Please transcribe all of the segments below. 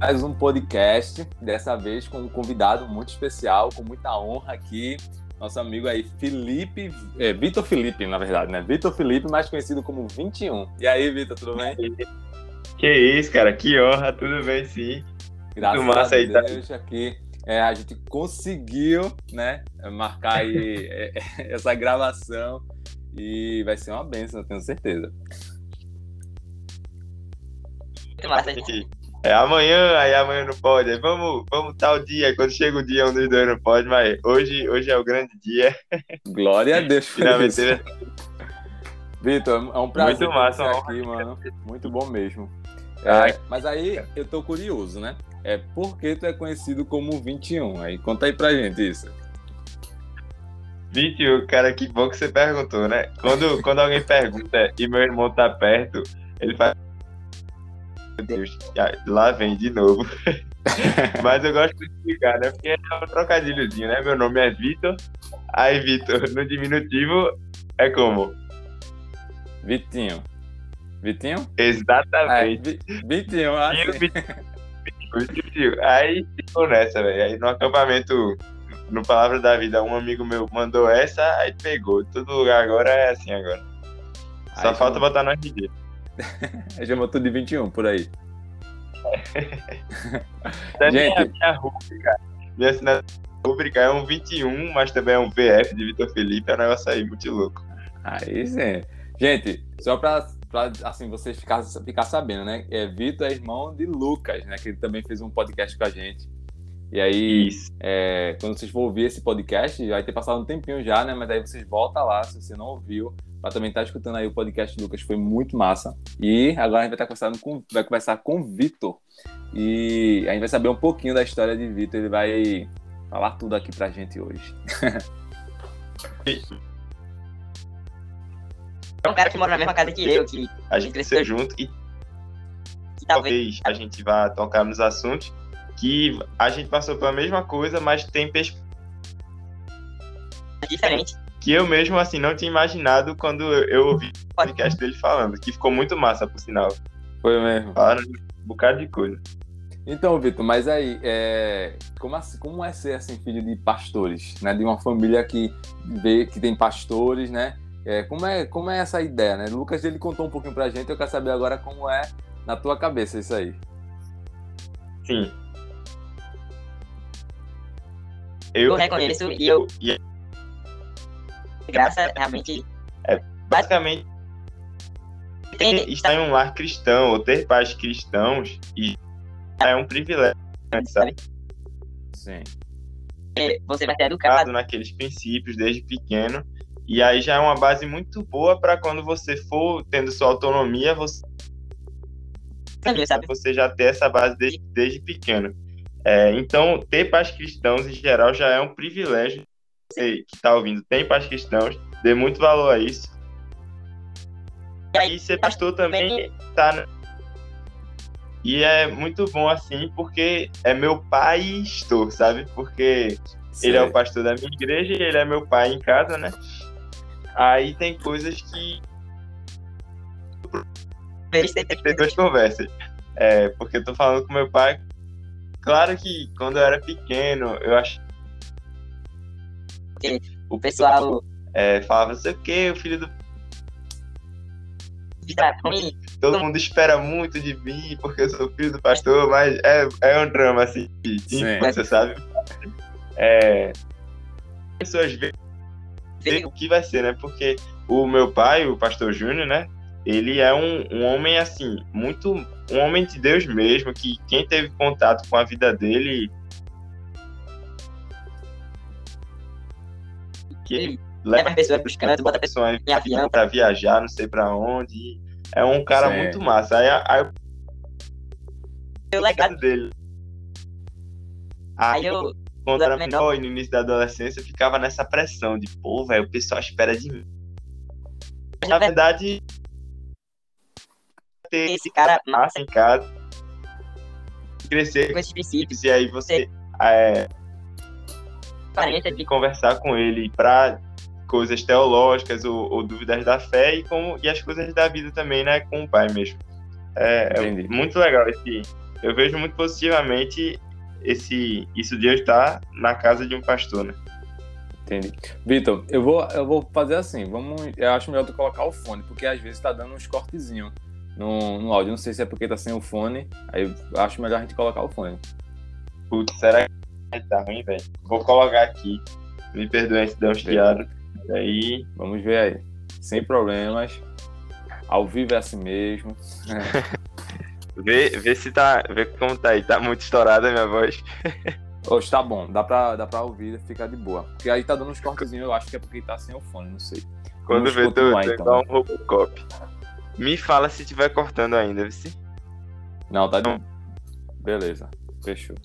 mais um podcast, dessa vez com um convidado muito especial, com muita honra aqui, nosso amigo aí, Felipe, é, Vitor Felipe, na verdade, né? Vitor Felipe, mais conhecido como 21. E aí, Vitor, tudo bem? Que isso, cara, que honra, tudo bem sim. Graças massa a tá? Deus, tá... aqui é, a gente conseguiu, né, marcar aí é, essa gravação e vai ser uma benção, eu tenho certeza. Massa, gente. É amanhã, aí amanhã não pode. Aí vamos, vamos tal dia, quando chega o dia onde os dois não pode, mas hoje, hoje é o grande dia. Glória a Deus. Finalmente. Vitor, é um prazer Muito massa, aqui, mano. Muito bom mesmo. É, mas aí eu tô curioso, né? É por que tu é conhecido como 21? Aí conta aí pra gente isso. 21, cara, que bom que você perguntou, né? Quando, quando alguém pergunta e meu irmão tá perto, ele faz Deus, lá vem de novo. Mas eu gosto de explicar, né? Porque é um trocadilhozinho, né? Meu nome é Vitor. Aí, Vitor, no diminutivo é como? Vitinho. Vitinho? Exatamente. É, Vitinho, assim. Vitinho. Aí ficou nessa, velho. Aí no acampamento, no Palavra da Vida, um amigo meu mandou essa, aí pegou. Todo lugar agora é assim agora. Só aí, falta botar no RG. Chamou tudo de 21 por aí. É Gente, minha, minha rúbrica. Minha rúbrica é um 21, mas também é um VF de Vitor Felipe. É um negócio aí muito louco. Aí sim. Gente, só pra, pra assim, vocês ficar, ficar sabendo, né? É, Vitor é irmão de Lucas, né? Que ele também fez um podcast com a gente. E aí, é, quando vocês for ouvir esse podcast, vai ter passado um tempinho já, né? Mas aí vocês voltam lá, se você não ouviu, para também estar tá escutando aí o podcast do Lucas, foi muito massa. E agora a gente vai estar tá conversando com, vai conversar com o Vitor. E a gente vai saber um pouquinho da história de Vitor, ele vai falar tudo aqui pra gente hoje. É um cara que mora na mesma casa que eu, que a gente cresceu junto e talvez a gente vá tocar nos assuntos que a gente passou pela mesma coisa, mas tem perspectiva diferente que eu mesmo, assim, não tinha imaginado quando eu ouvi o podcast dele falando, que ficou muito massa, por sinal. Foi mesmo. Falaram um bocado de coisa. Então, Vitor, mas aí, é... como, assim, como é ser, assim, filho de pastores, né? De uma família que, vê, que tem pastores, né? É, como, é, como é essa ideia, né? Lucas, ele contou um pouquinho pra gente, eu quero saber agora como é na tua cabeça isso aí. Sim. Eu, eu reconheço e eu... E graça realmente. É, basicamente, tem, estar em um lar cristão ou ter pais cristãos e é um privilégio, sabe? Sim. Você vai ser educado naqueles princípios desde pequeno. E aí já é uma base muito boa para quando você for tendo sua autonomia, você, você já ter essa base desde, desde pequeno. É, então, ter pais cristãos em geral já é um privilégio você que está ouvindo tem pais cristãos, dê muito valor a isso. E aí ser pastor também tá. E é muito bom assim, porque é meu pai estou, sabe? Porque Sim. ele é o pastor da minha igreja e ele é meu pai em casa, né? Aí tem coisas que. Tem ter duas conversas. É, porque eu tô falando com meu pai. Claro que quando eu era pequeno, eu acho porque o pessoal é, falava, não sei o que, o filho do. Todo mundo espera muito de mim, porque eu sou filho do pastor, mas é, é um drama, assim, de infância, sabe? É, pessoas veem o que vai ser, né? Porque o meu pai, o pastor Júnior, né? Ele é um, um homem, assim, muito. Um homem de Deus mesmo, que quem teve contato com a vida dele que ele leva as pessoas pros cantos, bota a pessoa em avião para viajar, não sei para onde. É um cara Sim. muito massa. Aí, aí o legado dele. Aí, aí eu quando era menor e no início da adolescência, eu ficava nessa pressão de, pô, velho, o pessoal espera de mim. Na verdade, ter esse cara massa em casa, crescer com esses princípios, e aí você é, de conversar com ele para coisas teológicas ou, ou, dúvidas da fé e como e as coisas da vida também, né, com o pai mesmo. É, é muito legal esse eu vejo muito positivamente esse isso de eu estar na casa de um pastor, né? Entendi. Vitor, eu vou, eu vou fazer assim. Vamos, eu acho melhor tu colocar o fone, porque às vezes tá dando uns cortezinhos no, no áudio. Não sei se é porque tá sem o fone. Aí eu acho melhor a gente colocar o fone. Putz, será que tá ruim, velho? Vou colocar aqui. Me perdoem se der um chiado. Aí. Vamos ver aí. Sem problemas. Ao vivo é assim mesmo. Vê, vê se tá. Vê como tá aí. Tá muito estourada a minha voz. Hoje tá bom, dá pra, dá pra ouvir, ficar de boa. Porque aí tá dando uns cortezinhos, eu acho que é porque tá sem o fone, não sei. Quando Vamos vê, tu, então. dá um Robocop. Me fala se tiver cortando ainda, viu? Não, tá de Beleza, fechou.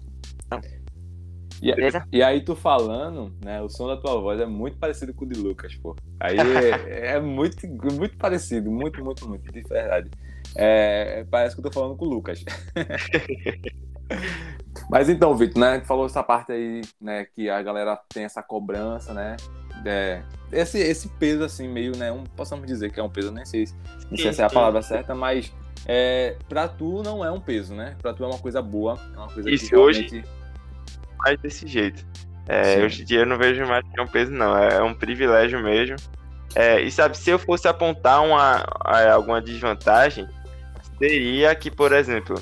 E, e aí tu falando, né? O som da tua voz é muito parecido com o de Lucas, pô. Aí é, é muito, muito parecido, muito, muito, muito, de verdade. É, parece que eu tô falando com o Lucas. Mas então, Vitor, né? Tu falou essa parte aí, né? Que a galera tem essa cobrança, né? É, esse, esse peso, assim, meio, né? Um, possamos dizer que é um peso, nem sei, sei se é a palavra certa, mas é, pra tu não é um peso, né? Pra tu é uma coisa boa, é uma coisa Isso, que hoje- realmente... mais desse jeito. É, hoje em dia eu não vejo mais que é um peso, não. É um privilégio mesmo. É, e sabe, se eu fosse apontar uma, a- alguma desvantagem, seria que, por exemplo,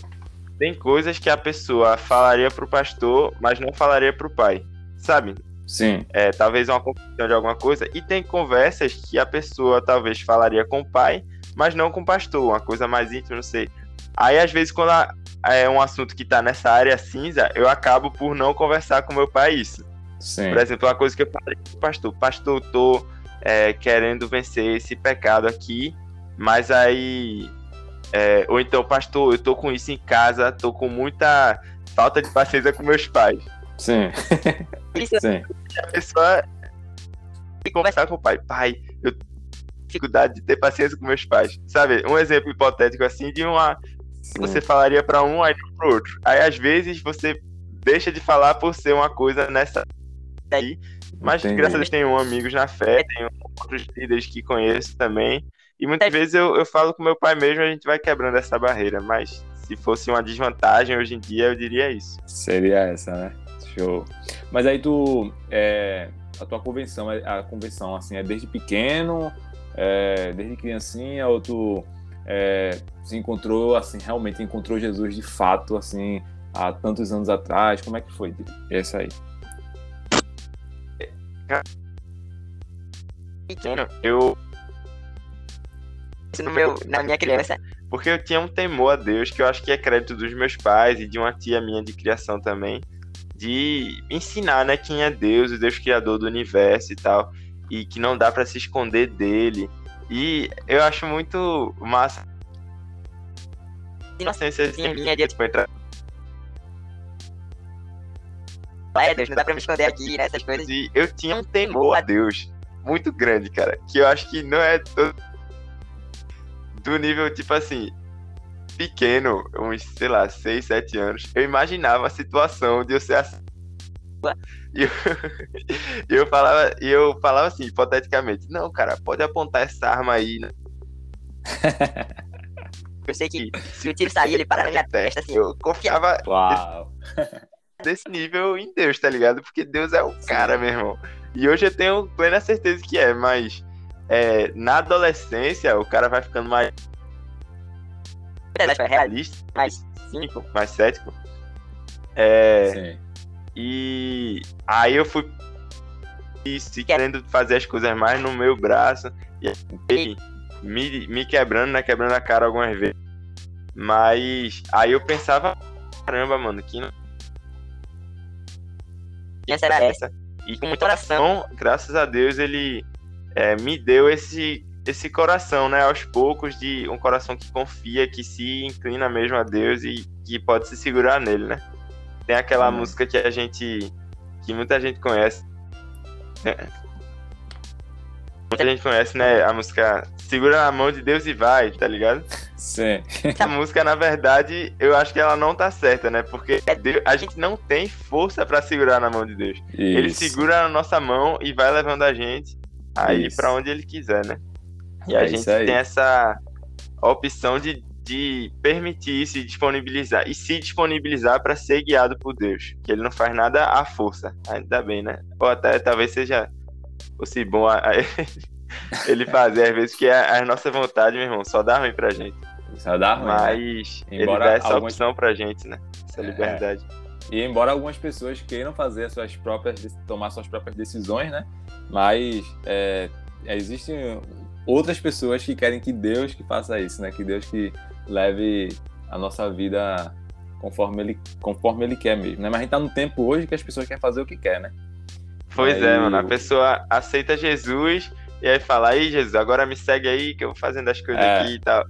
tem coisas que a pessoa falaria pro pastor, mas não falaria pro pai. Sabe? Sim, É, talvez uma confusão de alguma coisa. E tem conversas que a pessoa talvez falaria com o pai, mas não com o pastor, uma coisa mais íntima, não sei. Aí, às vezes, quando a- é um assunto que tá nessa área cinza, eu acabo por não conversar com meu pai isso. sim. Por exemplo, uma coisa que eu falei pro pastor, pastor, eu tô é, querendo vencer esse pecado aqui, mas aí. é, ou então, pastor, eu tô com isso em casa, tô com muita falta de paciência com meus pais. Sim, Isso sim. a pessoa conversar com o pai. Pai, eu tenho dificuldade de ter paciência com meus pais. Sabe? Um exemplo hipotético assim de uma. Sim. Você falaria pra um, aí pro outro. Aí às vezes você deixa de falar por ser uma coisa nessa aí. Mas Entendi. graças a Deus tenho amigos na fé, tenho outros líderes que conheço também. E muitas vezes eu, eu falo com meu pai mesmo, a gente vai quebrando essa barreira. Mas se fosse uma desvantagem hoje em dia, eu diria isso. Seria essa, né? Show. Mas aí tu. é, a tua convenção, é- a convenção, assim, é desde pequeno, é, desde criancinha, ou tu é, se encontrou, assim, realmente encontrou Jesus de fato, assim, há tantos anos atrás? Como é que foi essa aí? pequeno. Eu meu, na minha criança. Porque eu tinha um temor a Deus, que eu acho que é crédito dos meus pais e de uma tia minha de criação também, de ensinar, né, quem é Deus, o Deus criador do universo e tal, e que não dá pra se esconder dele. E eu acho muito massa inocência Sim, minha de tipo, entrar Deus, não dá pra me esconder aqui, né? Essas coisas. e eu tinha um temor a Deus muito grande, cara, que eu acho que não é todo do nível tipo assim, pequeno, uns, sei lá, 6, 7 anos, eu imaginava a situação de eu ser assim. E eu, eu falava, eu falava assim, hipoteticamente, não, cara, pode apontar essa arma aí né? Eu sei que se o tiro sair, ele para na minha testa, assim. Eu confiava Uau! desse nível em Deus, tá ligado? Porque Deus é o cara, meu irmão. E hoje eu tenho plena certeza que é, mas é, na adolescência o cara vai ficando mais real. realista, Mas, sim, cínico, mais cético. É, Sim. E aí eu fui isso, e querendo fazer as coisas mais no meu braço. E me, me quebrando, né? Quebrando a cara algumas vezes. Mas aí eu pensava, caramba, mano, que não criança era essa. E com muita oração, graças a Deus, ele é, me deu esse, esse coração, né? Aos poucos, de um coração que confia, que se inclina mesmo a Deus e que pode se segurar nele, né? Tem aquela Hum. música que a gente. que muita gente conhece. né? Muita gente conhece, né? A música Segura na mão de Deus e vai, tá ligado? Sim. Essa música, na verdade, eu acho que ela não tá certa, né? Porque Deus- a gente não tem força pra segurar na mão de Deus. Ele Isso. segura na nossa mão e vai levando a gente aí pra onde ele quiser, né? E a É gente isso aí. tem essa opção de de permitir isso e disponibilizar e se disponibilizar para ser guiado por Deus, que ele não faz nada à força, ainda bem, né? Ou até talvez seja fosse bom a, a, ele fazer às vezes que a, a, nossa vontade, meu irmão, só dá ruim pra gente. Só dá ruim. Né? Mas né? ele dá essa algumas... opção pra gente, né? Essa é. liberdade. E embora algumas pessoas queiram fazer as suas próprias, tomar suas próprias decisões, né? Mas é, existem outras pessoas que querem que Deus que faça isso, né? Que Deus que leve a nossa vida conforme ele, conforme ele quer mesmo, né? Mas a gente tá no tempo hoje que as pessoas querem fazer o que quer, né? Pois aí... é, mano. A pessoa aceita Jesus e aí fala, aí Jesus, agora me segue aí que eu vou fazendo as coisas é. aqui e tal.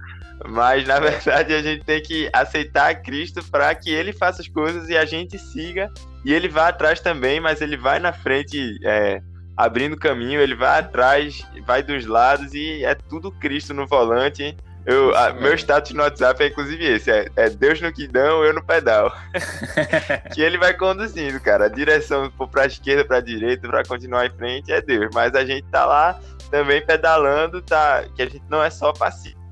Mas na verdade a gente tem que aceitar Cristo para que ele faça as coisas e a gente siga. E ele vai atrás também, mas ele vai na frente, é, abrindo caminho, ele vai atrás, vai dos lados e é tudo Cristo no volante. Eu, a, meu status no WhatsApp é inclusive esse: é, é Deus no guidão, eu no pedal. que ele vai conduzindo, cara. A direção para a esquerda, para a direita, para continuar em frente é Deus. Mas a gente tá lá também pedalando, tá? Que a gente não é só passivo.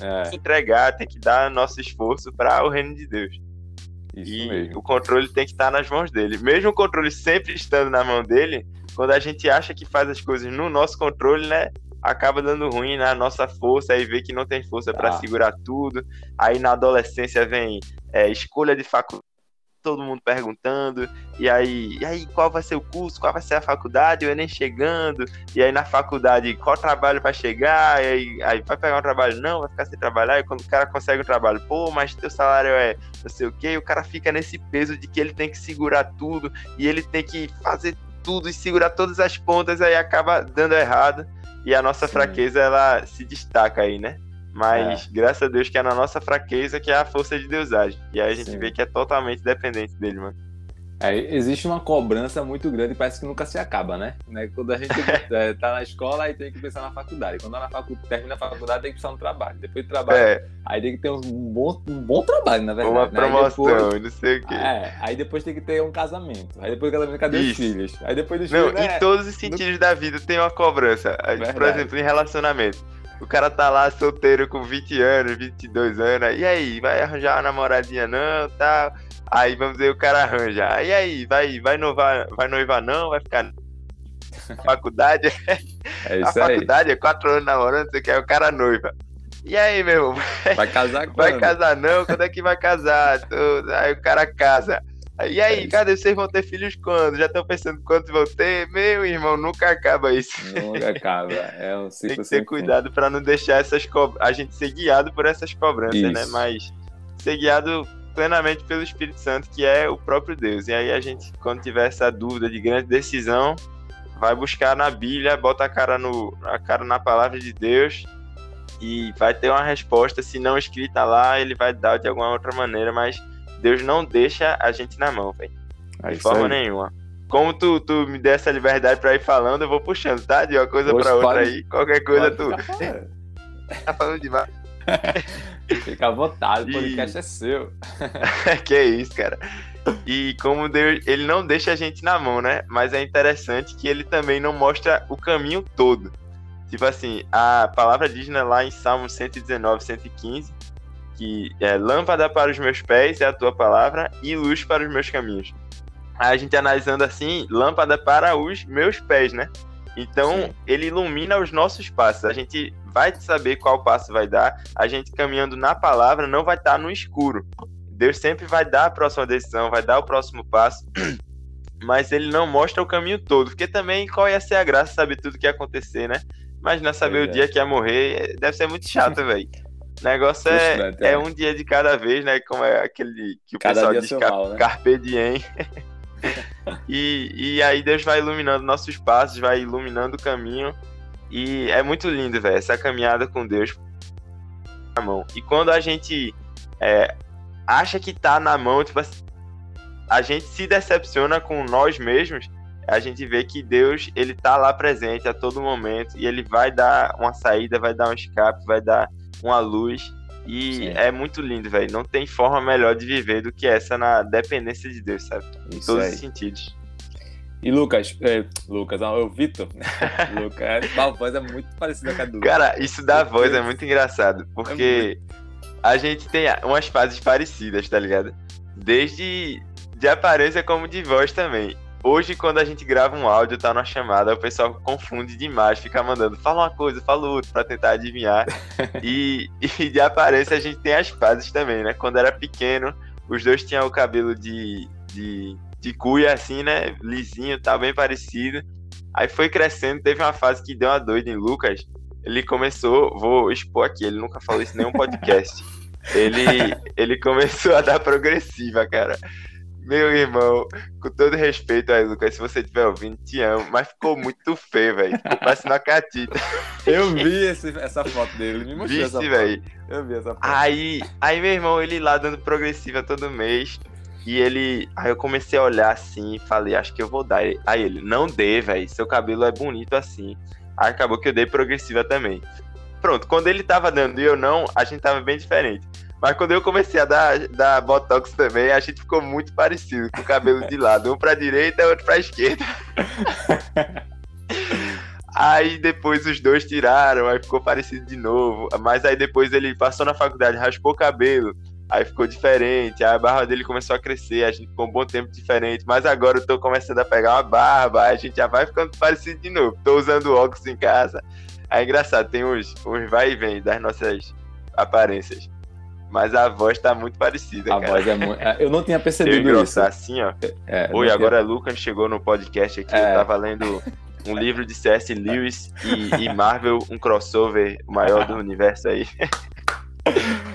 É. Tem que entregar, tem que dar nosso esforço para o reino de Deus. Isso e mesmo. o controle tem que estar nas mãos dele. Mesmo o controle sempre estando na mão dele, quando a gente acha que faz as coisas no nosso controle, né? Acaba dando ruim na nossa força, aí vê que não tem força para ah. segurar tudo. Aí na adolescência vem é, escolha de faculdade, todo mundo perguntando, e aí, e aí qual vai ser o curso, qual vai ser a faculdade, o Enem chegando, e aí na faculdade qual trabalho vai chegar, e aí, aí vai pegar um trabalho, não, vai ficar sem trabalhar, e quando o cara consegue o um trabalho, pô, mas teu salário é não sei o que, o cara fica nesse peso de que ele tem que segurar tudo, e ele tem que fazer tudo e segurar todas as pontas, aí acaba dando errado. E a nossa Sim. fraqueza, ela se destaca aí, né? Mas é. graças a Deus que é na nossa fraqueza que é a força de Deus age. E aí a gente Sim. vê que é totalmente dependente dele, mano. É, existe uma cobrança muito grande e parece que nunca se acaba, né? né? Quando a gente é, tá na escola, aí tem que pensar na faculdade. Quando tá na facu termina a faculdade, tem que pensar no trabalho. Depois do trabalho, é. aí tem que ter um bom, um bom trabalho, na verdade. Uma promoção, né? depois, não sei o quê. É, aí depois tem que ter um casamento. Aí depois do casamento, cadê Isso. os filhos? Aí depois dos não, filhos. Em né? todos os sentidos no... da vida tem uma cobrança. Verdade. Por exemplo, em relacionamento. O cara tá lá solteiro com 20 anos, 22 anos. E aí, vai arranjar uma namoradinha não, tal. Tá? Aí vamos ver o cara arranja. E aí, vai, vai noivar, vai noivar não? Vai ficar na faculdade? É isso a faculdade é quatro anos namorando, você quer o cara noiva. E aí, meu irmão? Vai casar quando? Vai casar não? Quando é que vai casar? Aí o cara casa. E aí, é cadê vocês vão ter filhos quando? Já estão pensando quantos vão ter? Meu irmão, nunca acaba isso. Nunca acaba. É um ciclo Tem que ter cuidado para não deixar essas co... a gente ser guiado por essas cobranças, né? isso. né? Mas ser guiado plenamente pelo Espírito Santo, que é o próprio Deus. E aí a gente, quando tiver essa dúvida de grande decisão, vai buscar na Bíblia, bota a cara, no, a cara na palavra de Deus e vai ter uma resposta, se não escrita lá, ele vai dar de alguma outra maneira, mas Deus não deixa a gente na mão, velho. É de forma aí. nenhuma. Como tu, tu me der essa liberdade pra ir falando, eu vou puxando, tá? De uma coisa Poxa, pra outra pode, aí. Qualquer coisa tu. tá falando demais. Fica à vontade, o podcast e... é seu. que isso, cara. E como Deus, ele não deixa a gente na mão, né? Mas é interessante que ele também não mostra o caminho todo. Tipo assim, a palavra diz né, lá em Salmo 119, 115, que é lâmpada para os meus pés é a tua palavra e luz para os meus caminhos. Aí a gente analisando assim, lâmpada para os meus pés, né? Então, Sim. ele ilumina os nossos passos. A gente vai saber qual passo vai dar. A gente caminhando na palavra não vai estar no escuro. Deus sempre vai dar a próxima decisão, vai dar o próximo passo. Mas ele não mostra o caminho todo. Porque também qual ia ser a graça saber tudo que ia acontecer, né? Imagina saber o dia é. que ia morrer. Deve ser muito chato, velho. O negócio é, é, é um dia de cada vez, né? Como é aquele que o cada pessoal diz mal, né? carpe diem. e, e aí Deus vai iluminando nossos passos, vai iluminando o caminho. E é muito lindo, velho, essa caminhada com Deus na mão. E quando a gente é, acha que tá na mão, tipo assim, a gente se decepciona com nós mesmos, a gente vê que Deus, ele tá lá presente a todo momento e ele vai dar uma saída, vai dar um escape, vai dar uma luz. E Sim. é muito lindo, velho. Não tem forma melhor de viver do que essa na dependência de Deus, sabe? Em todos aí. os sentidos. E Lucas, é, Lucas, é o Vitor. Lucas, a voz é muito parecida com a do Cara, isso da voz é muito engraçado, porque é muito... a gente tem umas fases parecidas, tá ligado? Desde de aparência como de voz também. Hoje, quando a gente grava um áudio, tá numa chamada, o pessoal confunde demais, fica mandando, fala uma coisa, fala outra, pra tentar adivinhar. e, e de aparência a gente tem as fases também, né? Quando era pequeno, os dois tinham o cabelo de, de, de cuia, assim, né? Lisinho, tá bem parecido. Aí foi crescendo, teve uma fase que deu uma doida em Lucas. Ele começou, vou expor aqui, ele nunca falou isso em nenhum podcast. ele, ele começou a dar progressiva, cara. Meu irmão, com todo respeito aí, Lucas, se você estiver ouvindo, te amo, mas ficou muito feio, velho. Ficou parecendo uma catita. Eu vi esse, essa foto dele, ele me mostrou Viste, essa foto. Véio. Eu vi essa foto. Aí, aí, meu irmão, ele lá dando progressiva todo mês. E ele. Aí eu comecei a olhar assim e falei, acho que eu vou dar. Aí ele, não dê, velho. Seu cabelo é bonito assim. Aí acabou que eu dei progressiva também. Pronto, quando ele tava dando e eu não, a gente tava bem diferente. Mas quando eu comecei a dar, dar Botox também, a gente ficou muito parecido, com o cabelo de lado, um pra direita e outro pra esquerda. aí depois os dois tiraram, aí ficou parecido de novo. Mas aí depois ele passou na faculdade, raspou o cabelo, aí ficou diferente. Aí a barba dele começou a crescer, a gente ficou um bom tempo diferente. Mas agora eu tô começando a pegar uma barba, a gente já vai ficando parecido de novo. Tô usando óculos em casa. É engraçado, tem uns, uns vai e vem das nossas aparências. Mas a voz tá muito parecida, a cara. voz é muito... É, eu não tinha percebido eu isso. assim, ó. É, Oi, agora tinha... Lucas chegou no podcast aqui, é. eu tava lendo um livro de C.S. Lewis e, e, Marvel, um crossover maior do universo aí.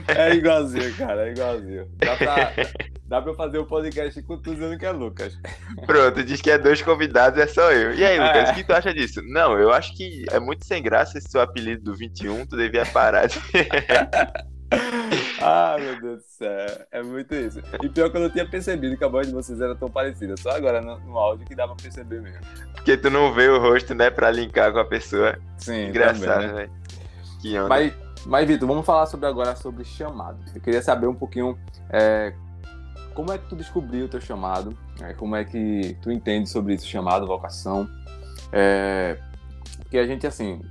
É igualzinho, cara, é igualzinho. Dá pra, dá pra fazer um podcast com tu dizendo que é Lucas. Pronto, diz que é dois convidados, é só eu. E aí, Lucas, é. o que tu acha disso? Não, eu acho que é muito sem graça esse seu apelido do 21, tu devia parar de... ah, meu Deus do céu. É muito isso. E pior que eu não tinha percebido que a voz de vocês era tão parecida. Só agora no, no áudio que dá pra perceber mesmo. Porque tu não vê o rosto, né, pra linkar com a pessoa. Sim, Engraçado, né? velho. Que onda. Mas, mas Vitor, vamos falar sobre agora sobre chamado. Eu queria saber um pouquinho é, como é que tu descobriu o teu chamado, é, como é que tu entende sobre isso, chamado, vocação. É, porque a gente, assim,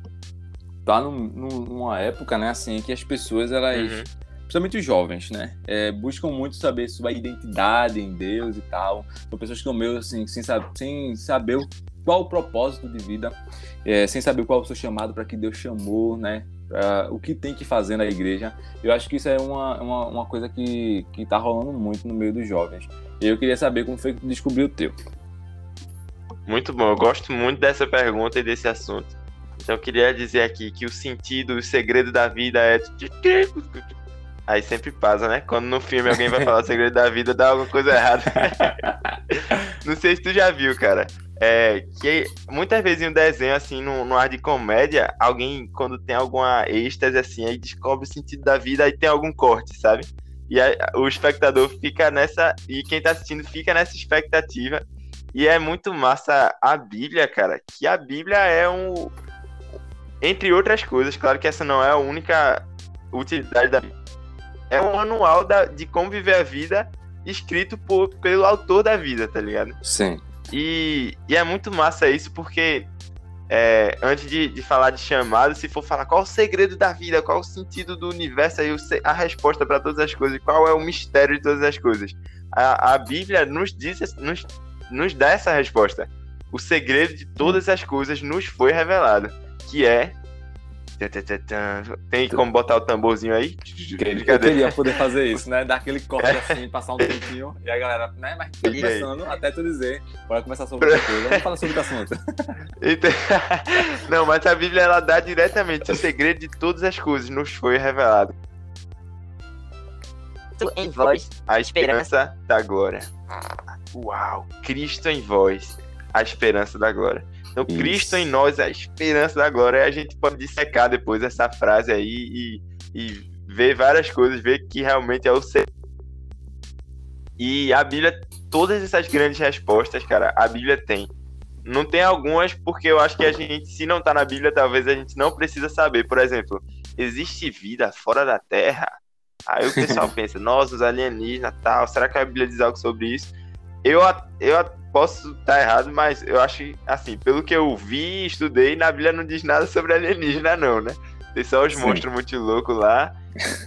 tá num, numa época, né, assim, que as pessoas, elas, uhum. Principalmente os jovens, né, é, buscam muito saber sua identidade em Deus e tal. São pessoas que estão meio assim, sem, sem saber qual o propósito de vida, é, sem saber qual o seu chamado para que Deus chamou, né, o que tem que fazer na igreja. Eu acho que isso é uma, uma, uma coisa que, que tá rolando muito no meio dos jovens. Eu queria saber como foi que descobriu o teu. Muito bom, eu gosto muito dessa pergunta e desse assunto. Então eu queria dizer aqui que o sentido, o segredo da vida é. Aí sempre passa, né? Quando no filme alguém vai falar o segredo da vida, dá alguma coisa errada. Não sei se tu já viu, cara. É, que muitas vezes em um desenho, assim, no, no ar de comédia, alguém, quando tem alguma êxtase, assim, aí descobre o sentido da vida, aí tem algum corte, sabe? E aí, o espectador fica nessa. E quem tá assistindo fica nessa expectativa. E é muito massa a Bíblia, cara. Que a Bíblia é um, entre outras coisas, claro que essa não é a única utilidade da é um manual da, de como viver a vida escrito por, pelo autor da vida, tá ligado? Sim. E, e é muito massa isso porque é, antes de, de falar de chamado, se for falar qual o segredo da vida, qual o sentido do universo, aí a resposta para todas as coisas, qual é o mistério de todas as coisas. A, a Bíblia nos diz, nos, nos dá essa resposta. O segredo de todas as coisas nos foi revelado que é. Tem como botar o tamborzinho aí? Eu queria poder fazer isso, né? Dar aquele corte assim, passar um tempinho e a galera, né? Mas começando até tu dizer, bora começar sobre outra coisa. Vamos falar sobre o assunto. Então... Não, mas a Bíblia ela dá diretamente o segredo de todas as coisas, nos foi revelado. Em voz, a esperança da glória. Uau! Cristo em voz, a esperança da glória. Então, Isso. Cristo em nós é a esperança da glória. E a gente pode dissecar depois essa frase aí e, e ver várias coisas, ver que realmente é o ser. E a Bíblia, todas essas grandes respostas, cara, a Bíblia tem. Não tem algumas porque eu acho que a gente, se não tá na Bíblia, talvez a gente não precisa saber. Por exemplo, existe vida fora da Terra? Aí o pessoal pensa, nossa, os alienígenas tal, será que a Bíblia diz algo sobre isso? Eu, eu posso estar errado, mas eu acho assim, pelo que eu vi, estudei, na Bíblia não diz nada sobre alienígena, não, né? Tem só os Sim. monstros muito loucos lá.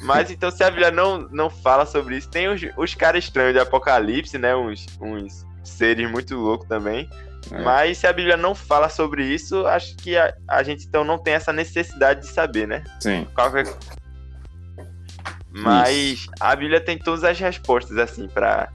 Mas então, se a Bíblia não, não fala sobre isso, tem os, os caras estranhos de Apocalipse, né? Uns, uns seres muito loucos também. É. Mas se a Bíblia não fala sobre isso, acho que a, a gente então não tem essa necessidade de saber, né? Sim. Qualquer... Mas a Bíblia tem todas as respostas, assim, para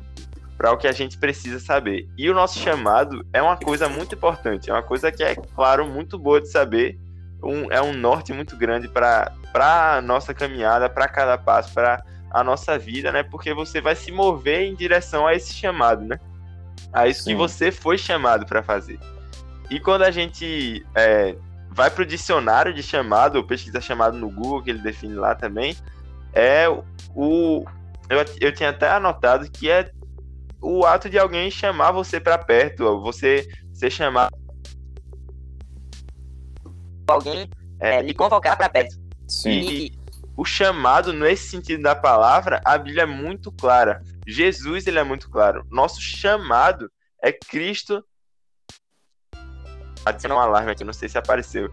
para o que a gente precisa saber. E o nosso chamado é uma coisa muito importante, é uma coisa que é, claro, muito boa de saber. Um, é um norte muito grande para a nossa caminhada, para cada passo, para a nossa vida, né? Porque você vai se mover em direção a esse chamado, né? A isso que Sim. você foi chamado para fazer. E quando a gente é, vai para o dicionário de chamado, ou pesquisa chamado no Google, que ele define lá também, é o. Eu, eu tinha até anotado que é o ato de alguém chamar você para perto, você ser chamado. Alguém é, lhe convocar pra perto. Sim. E o chamado, nesse sentido da palavra, a Bíblia é muito clara. Jesus, ele é muito claro. Nosso chamado é Cristo. Adicionar um alarme aqui, não sei se apareceu.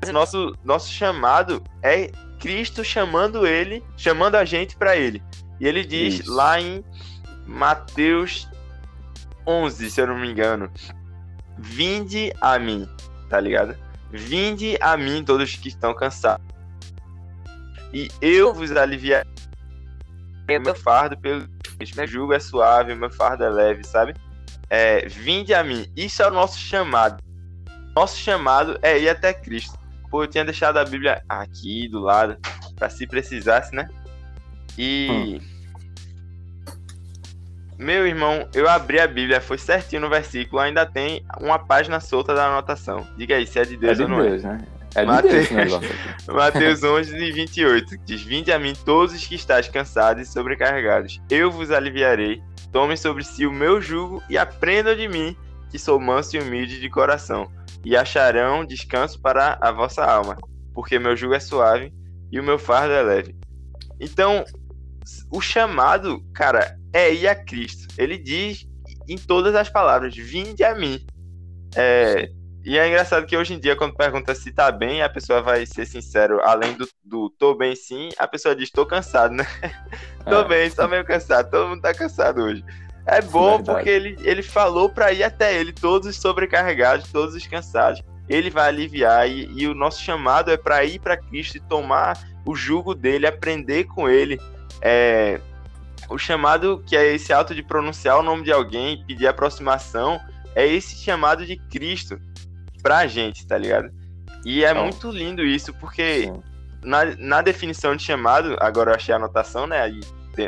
Mas nosso, nosso chamado é Cristo chamando ele, chamando a gente para ele. E ele diz Isso. lá em Mateus 11, se eu não me engano: Vinde a mim, tá ligado? Vinde a mim, todos que estão cansados, e eu vos aliviarei. Meu fardo pelo meu jugo é suave, meu fardo é leve, sabe? É, vinde a mim. Isso é o nosso chamado. Nosso chamado é ir até Cristo. Pô, eu tinha deixado a Bíblia aqui do lado, para se precisasse, né? E. Meu irmão, eu abri a Bíblia, foi certinho no versículo, ainda tem uma página solta da anotação. Diga aí se é de É Deus de ou não é. Deus, né? É de Mateus. Mateus 11 e 28 diz: Vinde a mim todos os que estáis cansados e sobrecarregados, eu vos aliviarei. Tomem sobre si o meu jugo e aprendam de mim, que sou manso e humilde de coração, e acharão descanso para a vossa alma, porque meu jugo é suave e o meu fardo é leve. Então, o chamado, cara, é ir a Cristo. Ele diz em todas as palavras: Vinde a mim. É, e é engraçado que hoje em dia, quando pergunta se tá bem, a pessoa vai ser sincero, além do, do tô bem sim, a pessoa diz tô cansado, né? tô É. bem, só meio cansado, todo mundo tá cansado hoje. É bom Verdade. porque ele, ele falou pra ir até ele, todos os sobrecarregados, todos os cansados. Ele vai aliviar e, e o nosso chamado é pra ir pra Cristo e tomar o jugo dele, aprender com ele. É, o chamado que é esse ato de pronunciar o nome de alguém, pedir aproximação, é esse chamado de Cristo pra gente, tá ligado? E é Então. muito lindo isso, porque na, na definição de chamado, agora eu achei a anotação, né? Aí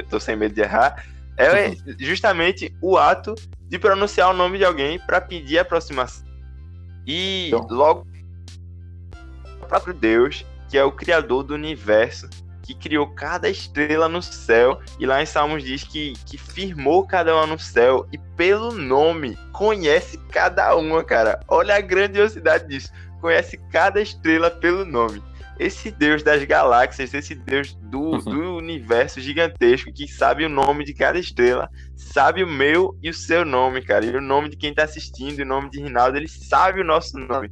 tô sem medo de errar. É justamente o ato de pronunciar o nome de alguém para pedir aproximação. E Então. logo o próprio Deus, que é o criador do universo, que criou cada estrela no céu, e lá em Salmos diz que, que firmou cada uma no céu, e pelo nome conhece cada uma, cara. Olha a grandiosidade disso. Conhece cada estrela pelo nome. Esse Deus das galáxias, esse Deus do, do universo gigantesco, que sabe o nome de cada estrela, sabe o meu e o seu nome, cara. E o nome de quem tá assistindo, e o nome de Rinaldo, ele sabe o nosso nome.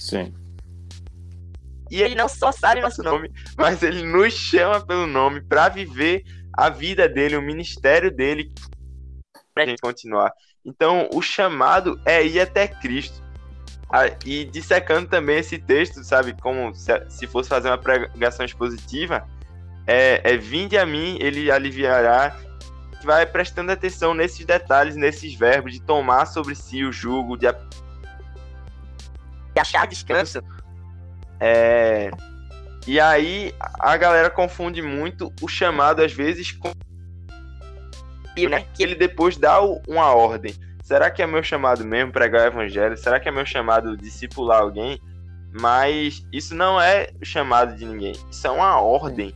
Sim. E ele não só sabe nosso nome, mas ele nos chama pelo nome para viver a vida dele, o ministério dele, pra gente continuar. Então, o chamado é ir até Cristo. Ah, E dissecando também esse texto, sabe, como se, se fosse fazer uma pregação expositiva, é, é vinde a mim, ele aliviará. Vai prestando atenção nesses detalhes, nesses verbos, de tomar sobre si o jugo, de achar descanso. É... E aí a galera confunde muito o chamado, às vezes, com E, né? que ele depois dá uma ordem. Será que é meu chamado mesmo pregar o evangelho? Será que é meu chamado discipular alguém? Mas isso não é o chamado de ninguém. Isso é uma ordem.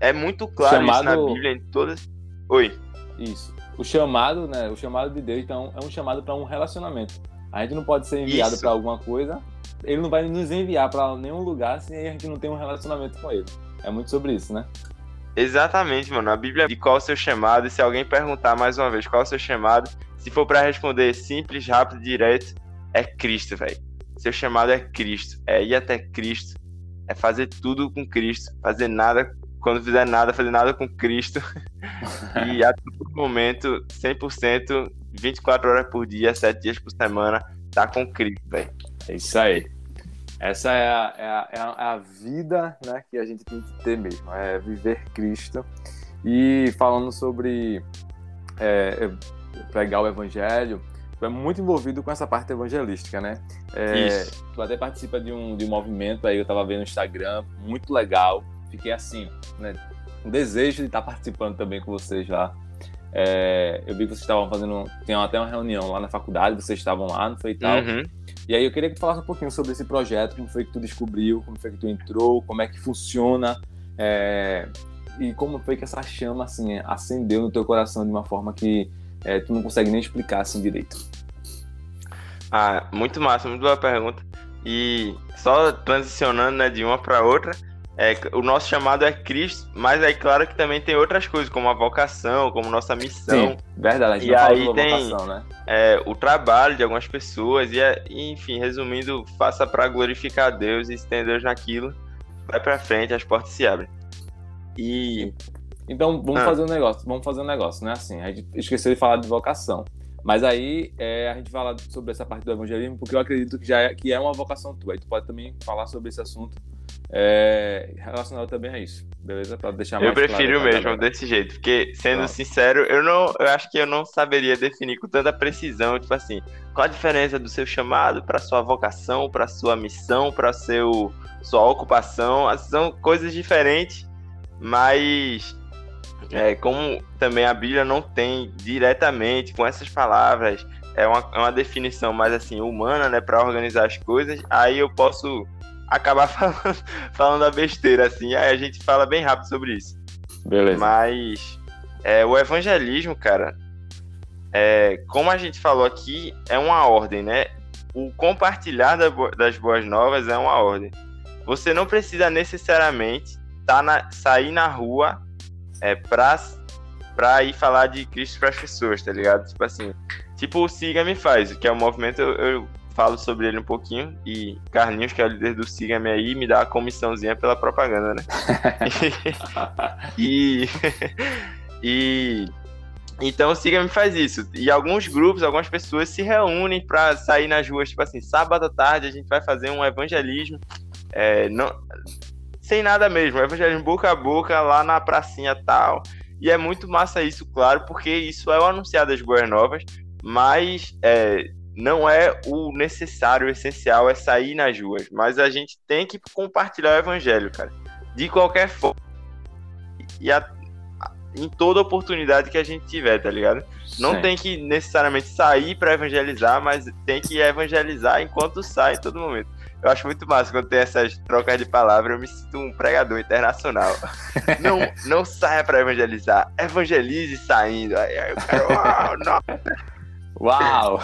É muito claro isso na Chamado- Bíblia em todas. Oi. Isso. O chamado, né? O chamado de Deus, então, é um chamado para um relacionamento. A gente não pode ser enviado para alguma coisa. Ele não vai nos enviar para nenhum lugar se a gente não tem um relacionamento com ele. É muito sobre isso, né? Exatamente, mano. A Bíblia de qual é o seu chamado. E se alguém perguntar mais uma vez qual é o seu chamado, se for pra responder simples, rápido, direto, é Cristo, velho. Seu chamado é Cristo. É ir até Cristo. é fazer tudo com Cristo, fazer nada, quando fizer nada, fazer nada com Cristo. e a todo momento, 100%, 24 horas por dia, 7 dias por semana, tá com Cristo, velho. É isso aí. Essa é a, é, a, é, a, é vida né, que a gente tem que ter mesmo, é viver Cristo. E falando sobre é, pregar o evangelho, tu é muito envolvido com essa parte evangelística, né? É, Isso. Tu até participa de um, de um movimento aí, eu tava vendo no Instagram, muito legal. Fiquei assim, né? Um desejo de estar participando também com vocês lá. É, eu vi que vocês estavam fazendo. Tem até uma reunião lá na faculdade, vocês estavam lá, não foi e tal. Uhum. E aí eu queria que tu falasse um pouquinho sobre esse projeto, como foi que tu descobriu, como foi que tu entrou, como é que funciona. É, e como foi que essa chama assim acendeu no teu coração de uma forma que é, tu não consegue nem explicar assim direito. Ah, muito massa, muito boa pergunta. E só transicionando né, de uma para outra, é, o nosso chamado é Cristo, mas é claro que também tem outras coisas, como a vocação, como nossa missão. Sim, verdade, a e aí tem vocação, né? é, o trabalho de algumas pessoas, e, é, enfim, resumindo, faça para glorificar Deus e se tem Deus naquilo, vai para frente, as portas se abrem. E então, vamos ah. fazer um negócio, vamos fazer um negócio, né? Assim, a gente esqueceu de falar de vocação. Mas aí é, a gente fala sobre essa parte do evangelismo, porque eu acredito que já é, que é uma vocação tua. E tu pode também falar sobre esse assunto é, relacionado também a isso, beleza? Para deixar mais Eu prefiro claro mesmo desse jeito, porque sendo sincero, eu não, eu acho que eu não saberia definir com tanta precisão, tipo assim, qual a diferença do seu chamado para sua vocação, para sua missão, para seu sua ocupação, são coisas diferentes, mas é, como também a Bíblia não tem diretamente com essas palavras, é uma, é uma definição mais assim humana, né, para organizar as coisas, aí eu posso acabar falando, falando a besteira assim, aí a gente fala bem rápido sobre isso. Beleza. Mas é, o evangelismo, cara, é, como a gente falou aqui, é uma ordem, né? O compartilhar das boas novas é uma ordem. Você não precisa necessariamente tá na, sair na rua é, pra, pra ir falar de Cristo para as pessoas, tá ligado? Tipo assim, tipo o Siga Me Faz, que é um movimento, eu, eu, falo sobre ele um pouquinho, e Carlinhos, que é o líder do Siga Me aí, me dá uma comissãozinha pela propaganda, né? e, e então o Siga Me faz isso. E alguns grupos, algumas pessoas se reúnem para sair nas ruas, tipo assim, sábado à tarde a gente vai fazer um evangelismo. É, não, sem nada mesmo, evangelismo boca a boca lá na pracinha tal. E é muito massa isso, claro, porque isso é o anunciado das boas novas, mas é, não é o necessário, o essencial é sair nas ruas. Mas a gente tem que compartilhar o evangelho, cara. De qualquer forma. E a, em toda oportunidade que a gente tiver, tá ligado? Não Sim. tem que necessariamente sair para evangelizar, mas tem que evangelizar enquanto sai em todo momento. Eu acho muito massa quando tem essas trocas de palavras, eu me sinto um pregador internacional. não, não saia para evangelizar, evangelize saindo. Aí, aí o cara, uau, Uau!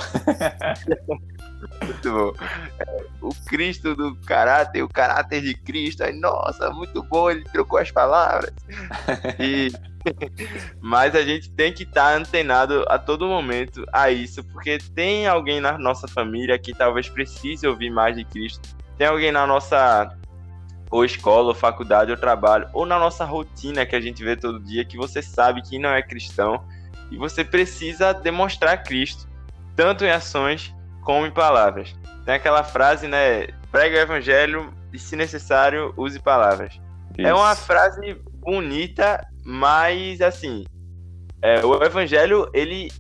muito bom. É, o Cristo do caráter, o caráter de Cristo. Aí, nossa, muito bom, ele trocou as palavras. E mas a gente tem que estar tá antenado a todo momento a isso, porque tem alguém na nossa família que talvez precise ouvir mais de Cristo. Tem alguém na nossa ou escola, ou faculdade, ou trabalho, ou na nossa rotina que a gente vê todo dia, que você sabe que não é cristão e você precisa demonstrar Cristo, tanto em ações como em palavras. Tem aquela frase, né? Prega o evangelho e, se necessário, use palavras. Isso. É uma frase bonita, mas assim, é, o evangelho ele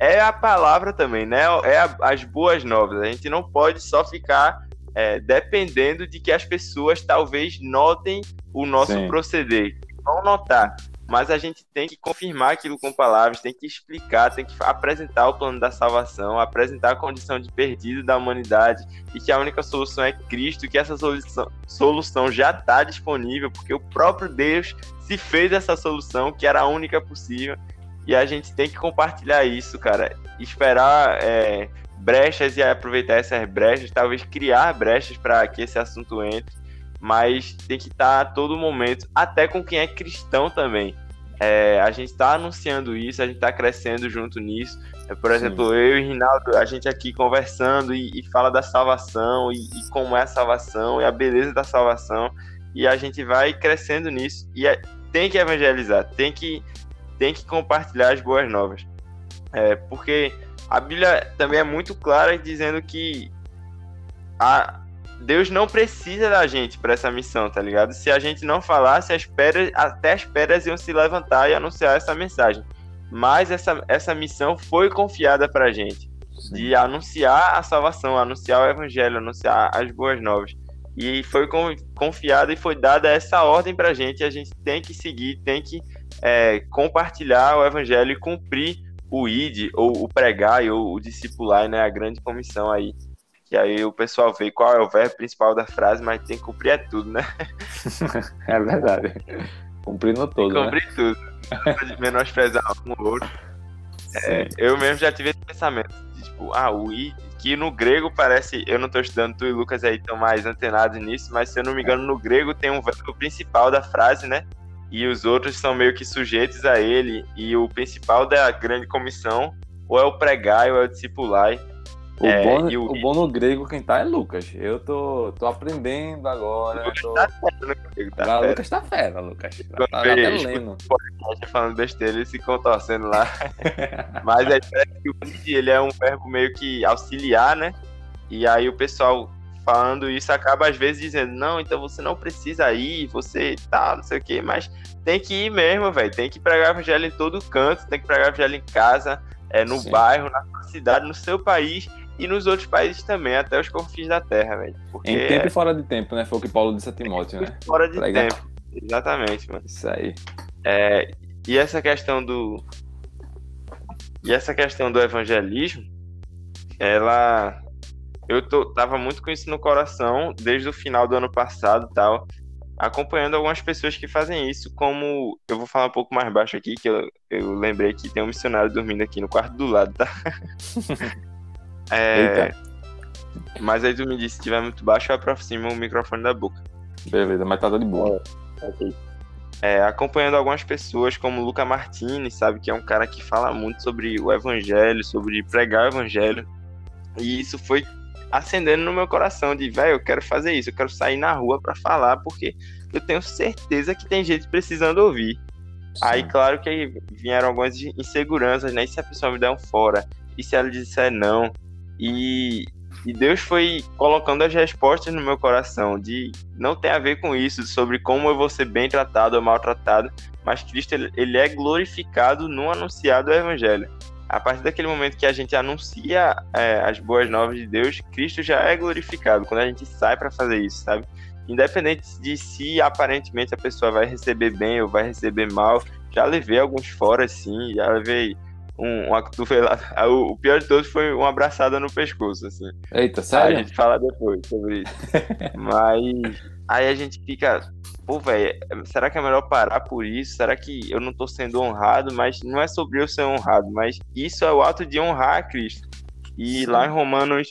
é a palavra também, né? É a, as boas novas. A gente não pode só ficar é, dependendo de que as pessoas talvez notem o nosso Sim. proceder. Vão notar, mas a gente tem que confirmar aquilo com palavras, tem que explicar, tem que apresentar o plano da salvação, apresentar a condição de perdido da humanidade e que a única solução é Cristo, que essa solução, solução já está disponível, porque o próprio Deus se fez essa solução, que era a única possível, e a gente tem que compartilhar isso, cara. Esperar é, brechas e aproveitar essas brechas, talvez criar brechas para que esse assunto entre mas tem que estar a todo momento, até com quem é cristão também. É, a gente está anunciando isso, a gente está crescendo junto nisso. É, por exemplo, Sim. eu e Rinaldo, a gente aqui conversando e, e fala da salvação e, e, como é a salvação e a beleza da salvação. E a gente vai crescendo nisso. E é, tem que evangelizar, tem que, tem que compartilhar as boas novas. É, porque a Bíblia também é muito clara dizendo que a, Deus não precisa da gente para essa missão, tá ligado? Se a gente não falasse, as pedras, até as pedras iam se levantar e anunciar essa mensagem. Mas essa, essa missão foi confiada para a gente Sim. de anunciar a salvação, anunciar o evangelho, anunciar as boas novas. E foi confiada e foi dada essa ordem para a gente. A gente tem que seguir, tem que é, compartilhar o evangelho e cumprir o ID, ou o pregar, ou o discipular, né? A grande comissão aí que aí o pessoal vê qual é o verbo principal da frase, mas tem que cumprir é tudo, né? é verdade. Cumprindo todo, né? Cumprir tudo. Menosprezar um ou outro. É, eu mesmo já tive esse pensamento. Tipo, ah, o i, que no grego parece. Eu não estou estudando, tu e Lucas aí estão mais antenados nisso, mas se eu não me engano, no grego tem um verbo principal da frase, né? E os outros são meio que sujeitos a ele. E o principal da grande comissão, ou é o pregar, ou é o discipular. O, é, bom, o... o... bom no grego quem tá é Lucas. Eu tô, tô aprendendo agora. Lucas tô... tá fera, né? Tá fera. Lucas tá fera, Lucas. Tá, tá até lendo. falando besteira e se contorcendo lá. Mas é que o ele é um verbo meio que auxiliar, né? E aí o pessoal falando isso acaba às vezes dizendo, não, então você não precisa ir, você tá, não sei o quê, mas tem que ir mesmo, velho. Tem que pregar evangelho em todo canto, tem que pregar evangelho em casa, é, no Sim. bairro, na cidade, no seu país e nos outros países também, até os confins da Terra, velho. Em tempo é... e fora de tempo, né? Foi o que Paulo disse a Timóteo, né? Fora de Legal. tempo. Exatamente, mano. Isso aí. É, e essa questão do. E essa questão do evangelismo, ela. Eu tô, tava muito com isso no coração desde o final do ano passado tal. Acompanhando algumas pessoas que fazem isso, como. Eu vou falar um pouco mais baixo aqui, que eu, eu lembrei que tem um missionário dormindo aqui no quarto do lado, tá? É... Mas aí tu me disse, se estiver muito baixo, eu aproximo o microfone da boca. Beleza, mas tá de boa. É, acompanhando algumas pessoas como Luca Martins, sabe, que é um cara que fala muito sobre o evangelho, sobre pregar o evangelho. E isso foi acendendo no meu coração de, velho, eu quero fazer isso, eu quero sair na rua para falar, porque eu tenho certeza que tem gente precisando ouvir. Sim. Aí, claro que aí vieram algumas inseguranças, né? E se a pessoa me der um fora? E se ela disser não? E, e Deus foi colocando as respostas no meu coração de não tem a ver com isso, sobre como eu vou ser bem tratado ou maltratado, mas Cristo ele, é glorificado no anunciado evangelho. A partir daquele momento que a gente anuncia é, as boas novas de Deus, Cristo já é glorificado quando a gente sai para fazer isso, sabe? Independente de se aparentemente a pessoa vai receber bem ou vai receber mal, já levei alguns fora, sim, já levei um, uma cotovelada. O, pior de todos foi uma abraçada no pescoço, assim. Eita, sério? Aí a gente fala depois sobre isso. Mas aí a gente fica, pô, velho, será que é melhor parar por isso? Será que eu não tô sendo honrado? Mas não é sobre eu ser honrado, mas isso é o ato de honrar a Cristo. E Sim. lá em Romanos,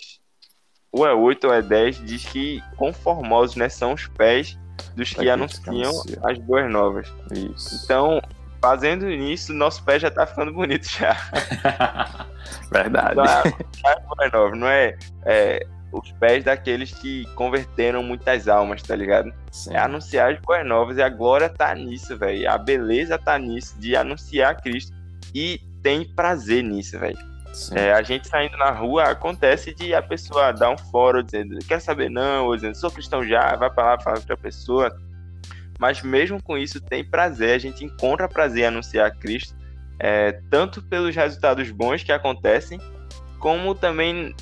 ou é 8 ou é 10, diz que conformosos, né, são os pés dos que anunciam as boas novas. Isso. Então, fazendo isso, nosso pé já tá ficando bonito já. Verdade. Não é, não é, não é, os pés daqueles que converteram muitas almas, tá ligado? Sim. É anunciar as boas novas e a glória tá nisso, velho. A beleza tá nisso, de anunciar Cristo. E tem prazer nisso, velho. É, a gente saindo na rua, acontece de a pessoa dar um fórum dizendo, quer saber não, ou dizendo, sou cristão já, vai pra lá, fala pra pessoa mas mesmo com isso tem prazer, a gente encontra prazer em anunciar Cristo, é, tanto pelos resultados bons que acontecem, como também